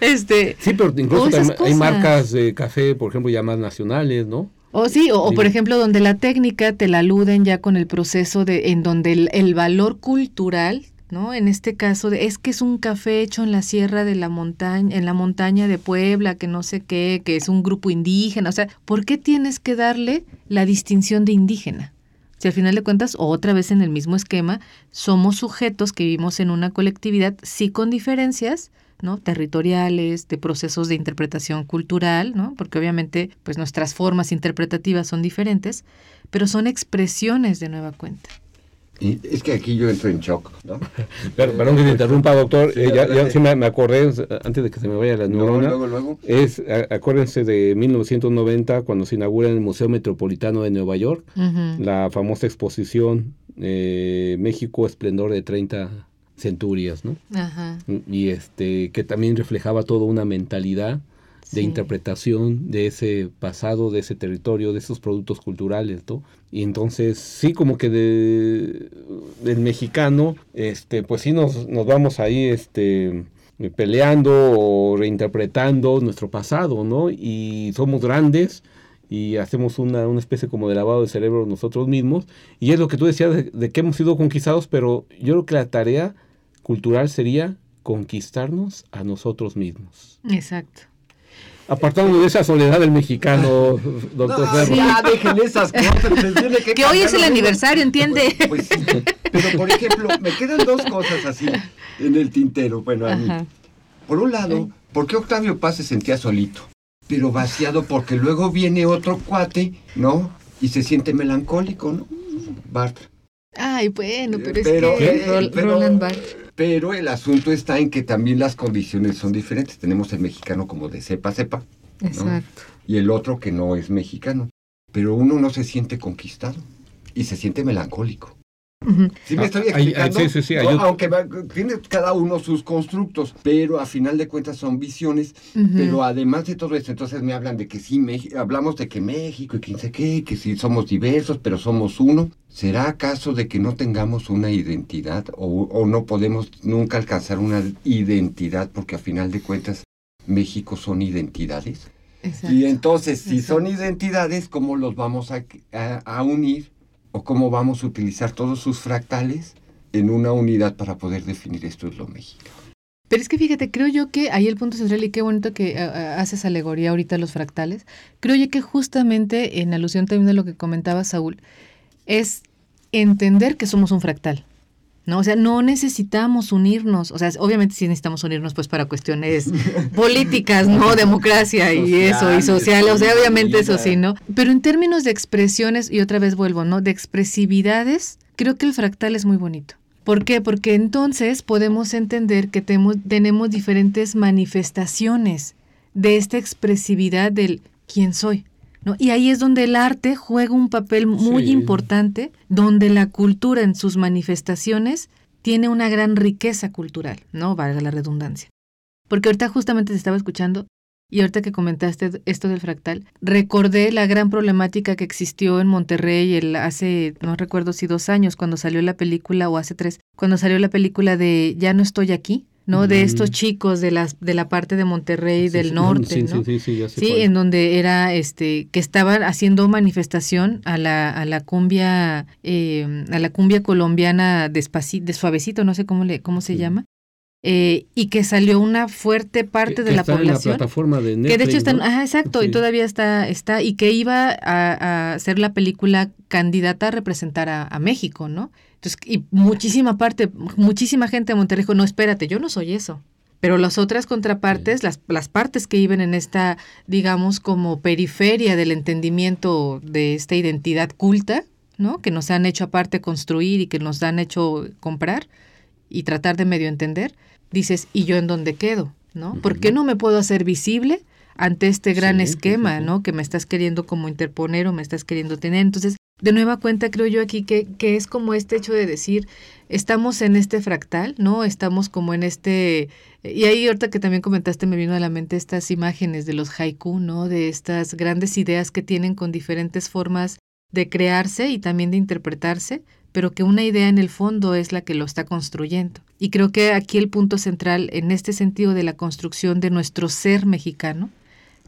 este, sí, pero incluso hay, marcas de café, por ejemplo, ya más nacionales, ¿no? O sí, o, por ejemplo, donde la técnica te la aluden ya con el proceso de, en donde el, valor cultural ¿no? En este caso de, es que es un café hecho en la sierra de la montaña, en la montaña de Puebla, que no sé qué, que es un grupo indígena, o sea, ¿por qué tienes que darle la distinción de indígena? Si al final de cuentas, otra vez en el mismo esquema, somos sujetos que vivimos en una colectividad, sí con diferencias, ¿no? territoriales, de procesos de interpretación cultural, ¿no? porque obviamente pues nuestras formas interpretativas son diferentes, pero son expresiones de nueva cuenta. Y es que aquí yo entro en shock, ¿no? perdón que te interrumpa, doctor. Eh, ya, ya sí me, acordé, antes de que se me vaya la neurona. Luego, luego, Es, acuérdense de 1990, cuando se inaugura en el Museo Metropolitano de Nueva York, la famosa exposición eh, México Esplendor de 30 centurias, ¿no? Ajá. Y este, que también reflejaba toda una mentalidad de interpretación de ese pasado, de ese territorio, de esos productos culturales, ¿no? Y entonces sí, como que de, del mexicano, este, pues sí nos, nos vamos ahí, este, peleando o reinterpretando nuestro pasado, ¿no? Y somos grandes y hacemos una, una, especie como de lavado de cerebro nosotros mismos. Y es lo que tú decías de, de, que hemos sido conquistados, pero yo creo que la tarea cultural sería conquistarnos a nosotros mismos. Exacto. Apartando de esa soledad del mexicano, doctor no, Ferro. Ya, dejen esas cosas. pues, que, que hoy es el aniversario, ¿entiende? Pues, sí, pero, por ejemplo, me quedan dos cosas así en el tintero. Bueno, a mí. Por un lado, ¿por qué Octavio Paz se sentía solito? Pero vaciado porque luego viene otro cuate, ¿no? Y se siente melancólico, ¿no? Bartra. Ay, bueno, pero, pero es que eh, pero, Roland Bartra. Pero el asunto está en que también las condiciones son diferentes. Tenemos el mexicano como de cepa cepa. Y el otro que no es mexicano. Pero uno no se siente conquistado y se siente melancólico. Uh -huh. ¿Sí me estoy explicando? Ah, sí, sí, sí, no, aunque va, tiene cada uno sus constructos, pero a final de cuentas son visiones. Uh -huh. Pero además de todo esto, entonces me hablan de que sí, México, hablamos de que México y quién sé qué, que sí somos diversos, pero somos uno. ¿Será acaso de que no tengamos una identidad o, o no podemos nunca alcanzar una identidad porque a final de cuentas México son identidades? Exacto. Y entonces, si Exacto. son identidades, ¿cómo los vamos a, a, a unir? O cómo vamos a utilizar todos sus fractales en una unidad para poder definir esto es lo mexicano. Pero es que fíjate, creo yo que ahí el punto central, y qué bonito que uh, haces alegoría ahorita a los fractales, creo yo que justamente en alusión también de lo que comentaba Saúl, es entender que somos un fractal. ¿No? O sea, no necesitamos unirnos, o sea, obviamente sí necesitamos unirnos pues para cuestiones políticas, ¿no? Democracia y eso, y social, o sea, obviamente eso sí, ¿no? Pero en términos de expresiones, y otra vez vuelvo, ¿no? De expresividades, creo que el fractal es muy bonito. ¿Por qué? Porque entonces podemos entender que tenemos, tenemos diferentes manifestaciones de esta expresividad del quién soy. ¿No? Y ahí es donde el arte juega un papel muy Sí. importante, donde la cultura en sus manifestaciones tiene una gran riqueza cultural, ¿no? Valga la redundancia. Porque ahorita justamente te estaba escuchando y ahorita que comentaste esto del fractal, recordé la gran problemática que existió en Monterrey el, hace, no recuerdo si dos años, cuando salió la película, o hace tres, cuando salió la película de Ya no estoy aquí, ¿no? De Mm. estos chicos de, las, de la parte de Monterrey, Sí, del sí, norte, sí, ¿no? Sí, sí, ya sé Sí, en donde era este que estaban haciendo manifestación a la, a la cumbia eh, a la cumbia colombiana despacito, de suavecito, no sé cómo le cómo se llama. eh, y que salió una fuerte parte Que- de que la está población En la plataforma de Netflix, que de hecho está, ¿no? ajá, exacto, y Sí. todavía está, está, y que iba a, a ser la película candidata a representar a, a México, ¿no? Entonces, y muchísima parte, muchísima gente de Monterrey dijo, no, espérate, yo no soy eso. Pero las otras contrapartes, las, las partes que iban en esta, digamos, como periferia del entendimiento de esta identidad culta, ¿no? Que nos han hecho aparte construir y que nos han hecho comprar y tratar de medio entender, dices, ¿y yo en dónde quedo? ¿No? ¿Por qué no me puedo hacer visible ante este gran sí, esquema, sí, sí. ¿no? Que me estás queriendo como interponer o me estás queriendo tener. Entonces, de nueva cuenta, creo yo aquí que, que es como este hecho de decir, estamos en este fractal, ¿no? Estamos como en este... Y ahí ahorita que también comentaste me vino a la mente estas imágenes de los haiku, ¿no? De estas grandes ideas que tienen con diferentes formas de crearse y también de interpretarse, pero que una idea en el fondo es la que lo está construyendo. Y creo que aquí el punto central en este sentido de la construcción de nuestro ser mexicano,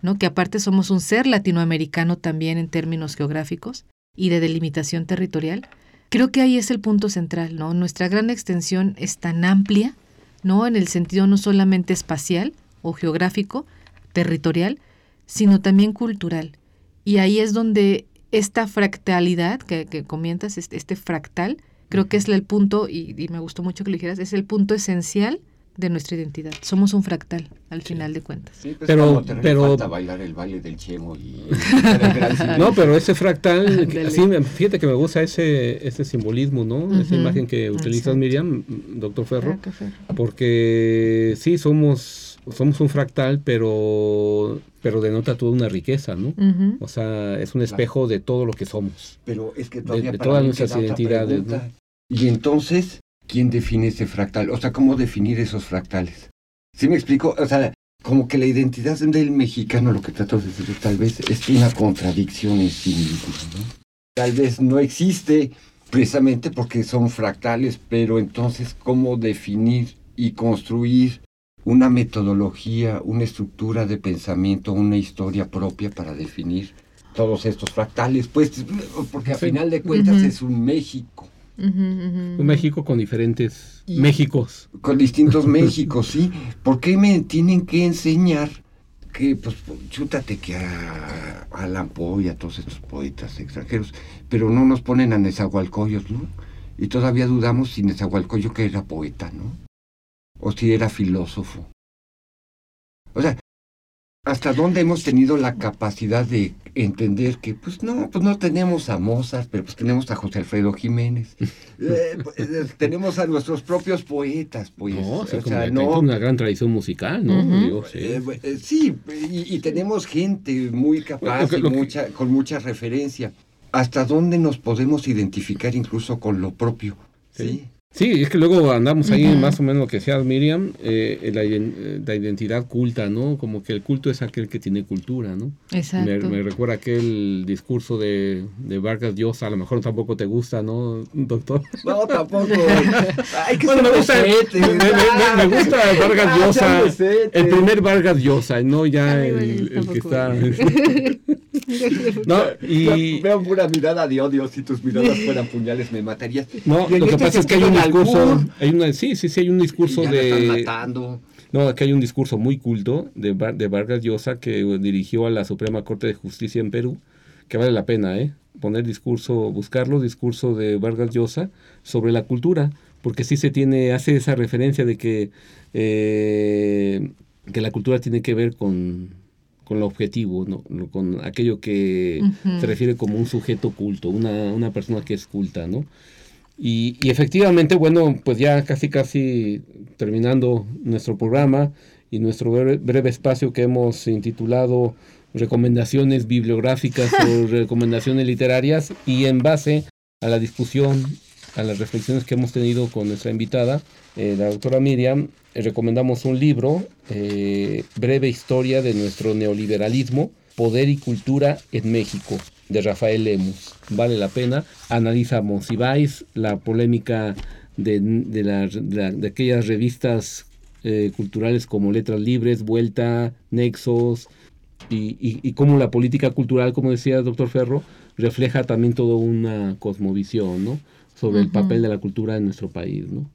¿no? que aparte somos un ser latinoamericano también en términos geográficos y de delimitación territorial, creo que ahí es el punto central, ¿no? Nuestra gran extensión es tan amplia, ¿no? En el sentido no solamente espacial o geográfico, territorial, sino también cultural. Y ahí es donde esta fractalidad que, que comentas, este, este, fractal, creo que es el punto, y, y, me gustó mucho que lo dijeras, es el punto esencial de nuestra identidad. Somos un fractal, al sí. final de cuentas. Sí, pues pero, pero falta bailar el baile del chemo y no, pero ese fractal, sí, fíjate que me gusta ese ese simbolismo, ¿no? Uh -huh. Esa imagen que utilizas Miriam, doctor Ferro, ah, Ferro, porque sí somos somos un fractal, pero pero denota toda una riqueza, ¿no? Uh -huh. O sea, es un espejo claro. de todo lo que somos. Pero es que todavía de, de todas nuestras identidades. ¿no? Y entonces, ¿quién define ese fractal? O sea, ¿cómo definir esos fractales? ¿Sí me explico? O sea, como que la identidad del mexicano, lo que trato de decir, tal vez es una contradicción en sí mismo. Tal vez no existe precisamente porque son fractales, pero entonces, ¿cómo definir y construir una metodología, una estructura de pensamiento, una historia propia para definir todos estos fractales? Pues, porque a final de cuentas es un México. Un México con diferentes Méxicos. Con distintos Méxicos, sí. ¿Por qué me tienen que enseñar que, pues, chútate que a, Alan Poe y a todos estos poetas extranjeros, pero no nos ponen a Nezahualcóyotl, ¿no? Y todavía dudamos si Nezahualcóyotl que era poeta, ¿no? O si era filósofo. O sea, hasta dónde hemos tenido la capacidad de entender que, pues no, pues no tenemos a Mozart, pero pues tenemos a José Alfredo Jiménez. Eh, pues, eh, tenemos a nuestros propios poetas, pues. No, o sea, no, una gran tradición musical, ¿no? sí, eh, sí y, tenemos gente muy capaz y mucha, con mucha referencia. ¿Hasta dónde nos podemos identificar incluso con lo propio? ¿sí? Sí, es que luego andamos ahí más o menos lo que decía Miriam, eh, la, la, identidad culta, ¿no? Como que el culto es aquel que tiene cultura, ¿no? Exacto. Me, recuerda aquel discurso de, de, Vargas Llosa, a lo mejor tampoco te gusta, ¿no, doctor? No, tampoco. Ay, que bueno, me, gusta, me, gusta Vargas ah, Llosa, el primer Vargas Llosa, no ya el, el que está... no, y... Veo una mirada de odio, si tus miradas fueran puñales me matarías. No, lo que pasa es que hay un discurso, hay una, sí, sí, sí, hay un discurso de... No, aquí hay un discurso muy culto de, de Vargas Llosa que dirigió a la Suprema Corte de Justicia en Perú, que vale la pena, ¿eh? Poner discurso, buscarlo, discurso de Vargas Llosa sobre la cultura, porque sí se tiene, hace esa referencia de que, eh, que la cultura tiene que ver con, con lo objetivo, ¿no? con aquello que se refiere como un sujeto culto, una, una persona que es culta, ¿no? Y, efectivamente, bueno, pues ya casi casi terminando nuestro programa y nuestro breve, espacio que hemos intitulado recomendaciones bibliográficas o recomendaciones literarias y en base a la discusión, a las reflexiones que hemos tenido con nuestra invitada, eh, la doctora Miriam, eh, recomendamos un libro, eh, Breve Historia de nuestro neoliberalismo, Poder y Cultura en México, de Rafael Lemus. Vale la pena. Analizamos si vais la polémica de, aquellas revistas eh, culturales como Letras Libres, Vuelta, Nexos, y, y, cómo la política cultural, como decía el doctor Ferro, refleja también toda una cosmovisión, ¿no? Sobre el papel de la cultura en nuestro país, ¿no?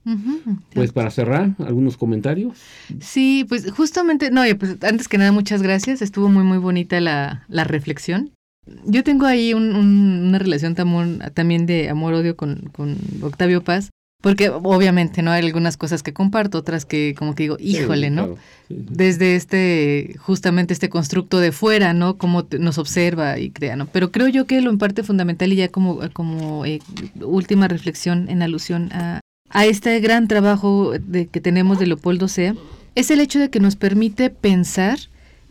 Pues para cerrar, algunos comentarios. Sí, pues justamente, no, pues antes que nada, muchas gracias, estuvo muy, muy bonita la, la reflexión. Yo tengo ahí una relación también de amor-odio con, Octavio Paz, porque obviamente no hay algunas cosas que comparto, otras que como que digo, híjole, ¿no? Desde este, justamente este constructo de fuera, ¿no? Cómo nos observa y crea, ¿no? Pero creo yo que lo en parte fundamental y ya como, como eh, última reflexión en alusión a, a este gran trabajo de, que tenemos de Leopoldo Sea, es el hecho de que nos permite pensar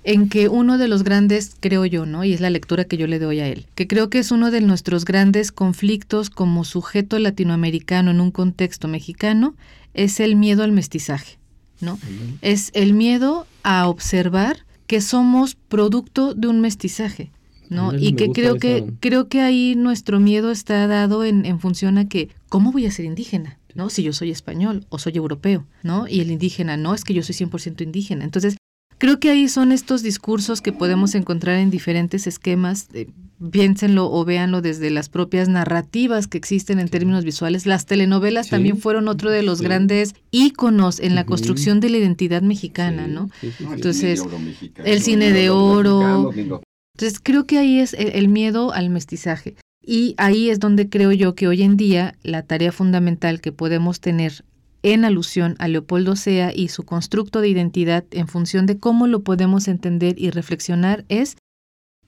en que uno de los grandes, creo yo, ¿no? Y es la lectura que yo le doy a él, que creo que es uno de nuestros grandes conflictos como sujeto latinoamericano en un contexto mexicano, es el miedo al mestizaje, ¿no? Es el miedo a observar que somos producto de un mestizaje, ¿no? Y que creo que creo que ahí nuestro miedo está dado en, en función a que ¿cómo voy a ser indígena? ¿no? Si yo soy español o soy europeo, ¿no? Y el indígena, no, es que yo soy 100% indígena. Entonces, Creo que ahí son estos discursos que podemos encontrar en diferentes esquemas, eh, piénsenlo o véanlo desde las propias narrativas que existen en términos visuales. Las telenovelas también fueron otro de los grandes íconos en la construcción de la identidad mexicana, ¿no? Entonces, el cine de oro. Entonces, creo que ahí es el miedo al mestizaje. Y ahí es donde creo yo que hoy en día la tarea fundamental que podemos tener en alusión a Leopoldo Sea y su constructo de identidad en función de cómo lo podemos entender y reflexionar es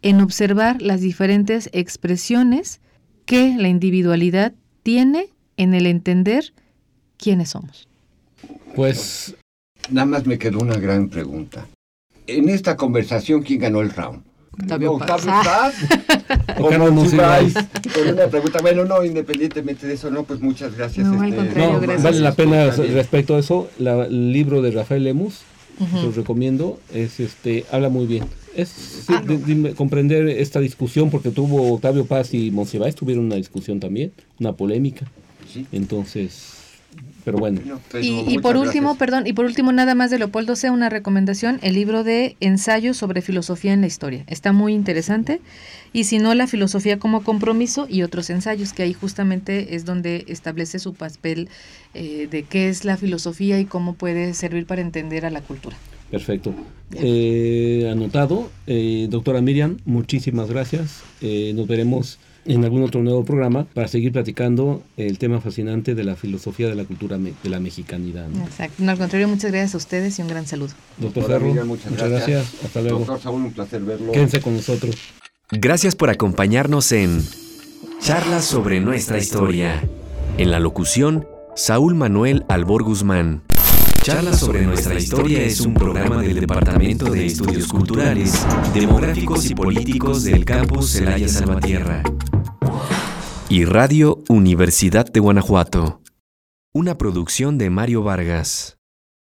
en observar las diferentes expresiones que la individualidad tiene en el entender quiénes somos. Pues nada más me quedó una gran pregunta. En esta conversación, ¿quién ganó el round? Octavio, Octavio Paz. ¿O Con una pregunta, bueno, no, independientemente de eso, no, pues muchas gracias. No, este, vale la pena respecto a eso, el libro de Rafael Lemus, lo recomiendo. Es este, habla muy bien. Es comprender esta discusión porque tuvo Octavio Paz y Monsiváis tuvieron una discusión también, una polémica. Entonces, pero bueno. y, por último, perdón, y por último nada más de Leopoldo sea una recomendación, el libro de ensayos sobre filosofía en la historia. Está muy interesante. Y si no, la filosofía como compromiso y otros ensayos, que ahí justamente es donde establece su papel eh, de qué es la filosofía y cómo puede servir para entender a la cultura. Perfecto. Eh, anotado. Eh, doctora Miriam, muchísimas gracias. nos veremos en algún otro nuevo programa para seguir platicando el tema fascinante de la filosofía de la cultura de la mexicanidad. Exacto. No, al contrario, muchas gracias a ustedes y un gran saludo. Doctor Ferro, muchas, gracias. Hasta luego. Doctor Saúl, un placer verlo. Quédense con nosotros. Gracias por acompañarnos en Charlas sobre nuestra historia. En la locución, Saúl Manuel Albor Guzmán. Charlas sobre nuestra historia es un programa del Departamento de Estudios Culturales, Demográficos y Políticos del campus Celaya Salvatierra. Y Radio Universidad de Guanajuato. Una producción de Mario Vargas.